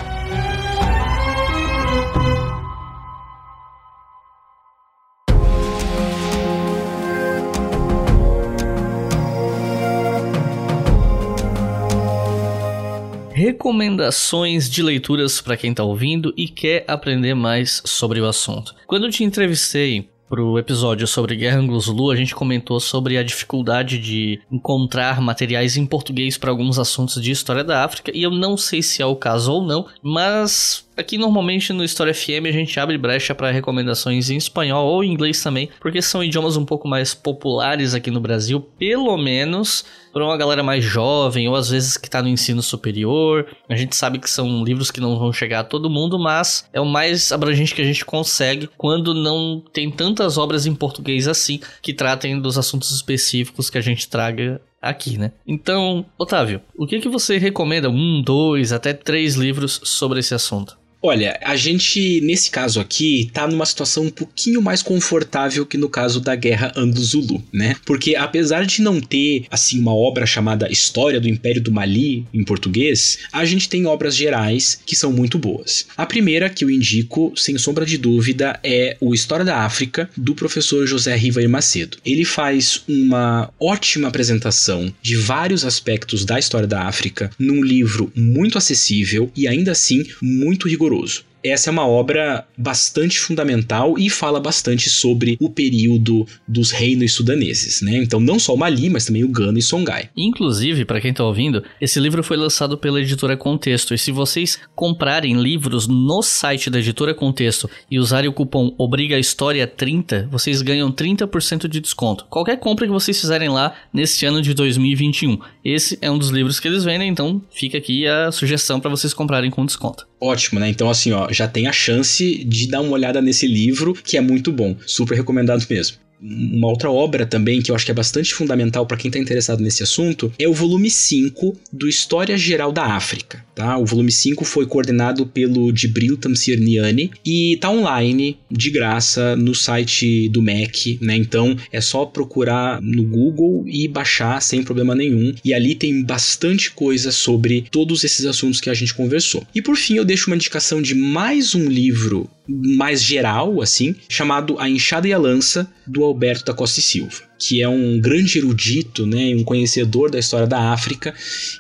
[SPEAKER 1] Recomendações de leituras para quem está ouvindo e quer aprender mais sobre o assunto. Quando eu te entrevistei pro episódio sobre Guerra Anglo-Zulu, a gente comentou sobre a dificuldade de encontrar materiais em português para alguns assuntos de história da África, e eu não sei se é o caso ou não, mas Aqui normalmente no História FM a gente abre brecha para recomendações em espanhol ou em inglês também, porque são idiomas um pouco mais populares aqui no Brasil, pelo menos para uma galera mais jovem ou às vezes que está no ensino superior. A gente sabe que são livros que não vão chegar a todo mundo, mas é o mais abrangente que a gente consegue quando não tem tantas obras em português assim que tratem dos assuntos específicos que a gente traga aqui, né? Então, Otávio, o que que você recomenda? Um, dois, até três livros sobre esse assunto?
[SPEAKER 2] Olha, a gente, nesse caso aqui, tá numa situação um pouquinho mais confortável que no caso da Guerra Anglo-Zulu, né? Porque apesar de não ter, assim, uma obra chamada História do Império do Mali, em português, a gente tem obras gerais que são muito boas. A primeira que eu indico, sem sombra de dúvida, é o História da África, do professor José Rivair Macedo. Ele faz uma ótima apresentação de vários aspectos da história da África num livro muito acessível e ainda assim muito rigoroso rigoroso essa é uma obra bastante fundamental e fala bastante sobre o período dos reinos sudaneses, né? Então, não só o Mali, mas também o Ghana e Songhai.
[SPEAKER 1] Inclusive, para quem tá ouvindo, esse livro foi lançado pela editora Contexto. E se vocês comprarem livros no site da editora Contexto e usarem o cupom Obriga História 30, vocês ganham 30% de desconto. Qualquer compra que vocês fizerem lá neste ano de 2021. Esse é um dos livros que eles vendem, então fica aqui a sugestão para vocês comprarem com desconto.
[SPEAKER 2] Ótimo, né? Então, assim, ó, já tem a chance de dar uma olhada nesse livro, que é muito bom. Super recomendado mesmo uma outra obra também que eu acho que é bastante fundamental para quem está interessado nesse assunto é o volume 5 do História Geral da África. Tá? O volume 5 foi coordenado pelo Dibril Tamsirniani e está online de graça no site do MEC, né? Então é só procurar no Google e baixar sem problema nenhum. E ali tem bastante coisa sobre todos esses assuntos que a gente conversou. E por fim eu deixo uma indicação de mais um livro mais geral, assim, chamado A Enxada e a Lança, do Alberto da Costa e Silva que é um grande erudito, né, um conhecedor da história da África,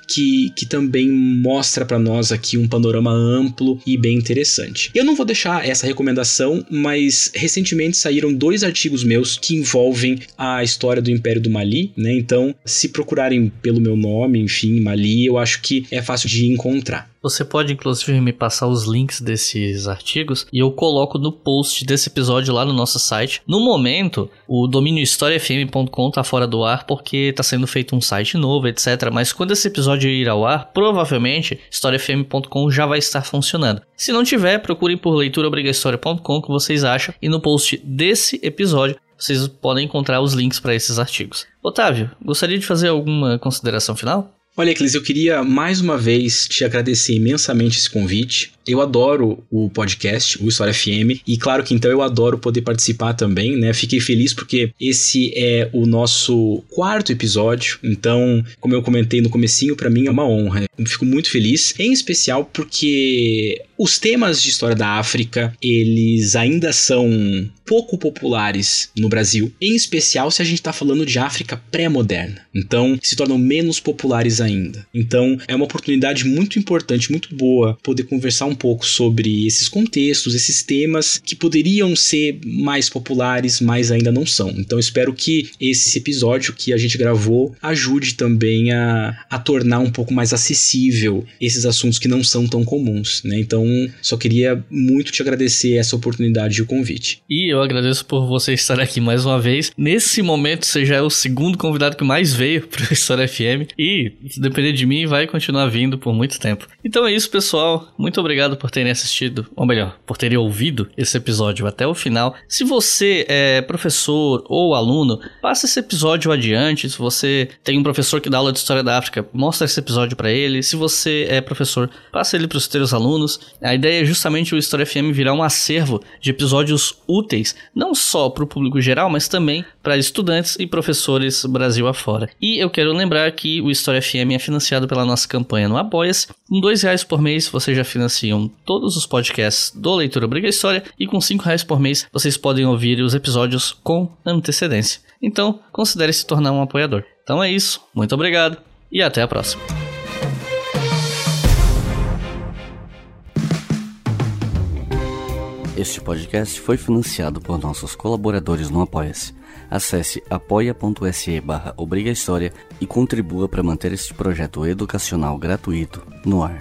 [SPEAKER 2] que, que também mostra para nós aqui um panorama amplo e bem interessante. Eu não vou deixar essa recomendação, mas recentemente saíram dois artigos meus que envolvem a história do Império do Mali, né? Então, se procurarem pelo meu nome, enfim, Mali, eu acho que é fácil de encontrar.
[SPEAKER 1] Você pode inclusive me passar os links desses artigos e eu coloco no post desse episódio lá no nosso site. No momento, o domínio historiafm.com tá fora do ar porque tá sendo feito um site novo, etc. Mas quando esse episódio ir ao ar, provavelmente historiafm.com já vai estar funcionando. Se não tiver, procurem por leituraobrigahistoria.com que vocês acham e no post desse episódio vocês podem encontrar os links para esses artigos. Otávio, gostaria de fazer alguma consideração final?
[SPEAKER 2] Olha, Eclis, eu queria mais uma vez te agradecer imensamente esse convite. Eu adoro o podcast, o História FM, e claro que então eu adoro poder participar também, né? Fiquei feliz porque esse é o nosso quarto episódio, então, como eu comentei no comecinho, para mim é uma honra. Eu fico muito feliz, em especial porque os temas de história da África, eles ainda são pouco populares no Brasil, em especial se a gente está falando de África pré-moderna. Então, se tornam menos populares ainda. Então, é uma oportunidade muito importante, muito boa, poder conversar um pouco sobre esses contextos, esses temas que poderiam ser mais populares, mas ainda não são. Então, espero que esse episódio que a gente gravou ajude também a, a tornar um pouco mais acessível esses assuntos que não são tão comuns, né? Então, só queria muito te agradecer essa oportunidade e o convite.
[SPEAKER 1] E eu agradeço por você estar aqui mais uma vez. Nesse momento, você já é o segundo convidado que mais veio para História FM. E, se depender de mim, vai continuar vindo por muito tempo. Então é isso, pessoal. Muito obrigado por terem assistido, ou melhor, por terem ouvido esse episódio até o final. Se você é professor ou aluno, passa esse episódio adiante. Se você tem um professor que dá aula de História da África, mostra esse episódio para ele. Se você é professor, passa ele para os seus alunos. A ideia é justamente o História FM virar um acervo de episódios úteis, não só para o público geral, mas também para estudantes e professores Brasil afora. E eu quero lembrar que o História FM é financiado pela nossa campanha no Apoia-se. Com dois reais por mês vocês já todos os podcasts do Leitura Obriga História e com cinco reais por mês vocês podem ouvir os episódios com antecedência. Então, considere se tornar um apoiador. Então é isso, muito obrigado e até a próxima. Este podcast foi financiado por nossos colaboradores no Apoia-se. Acesse apoia.se barra e contribua para manter este projeto educacional gratuito no ar.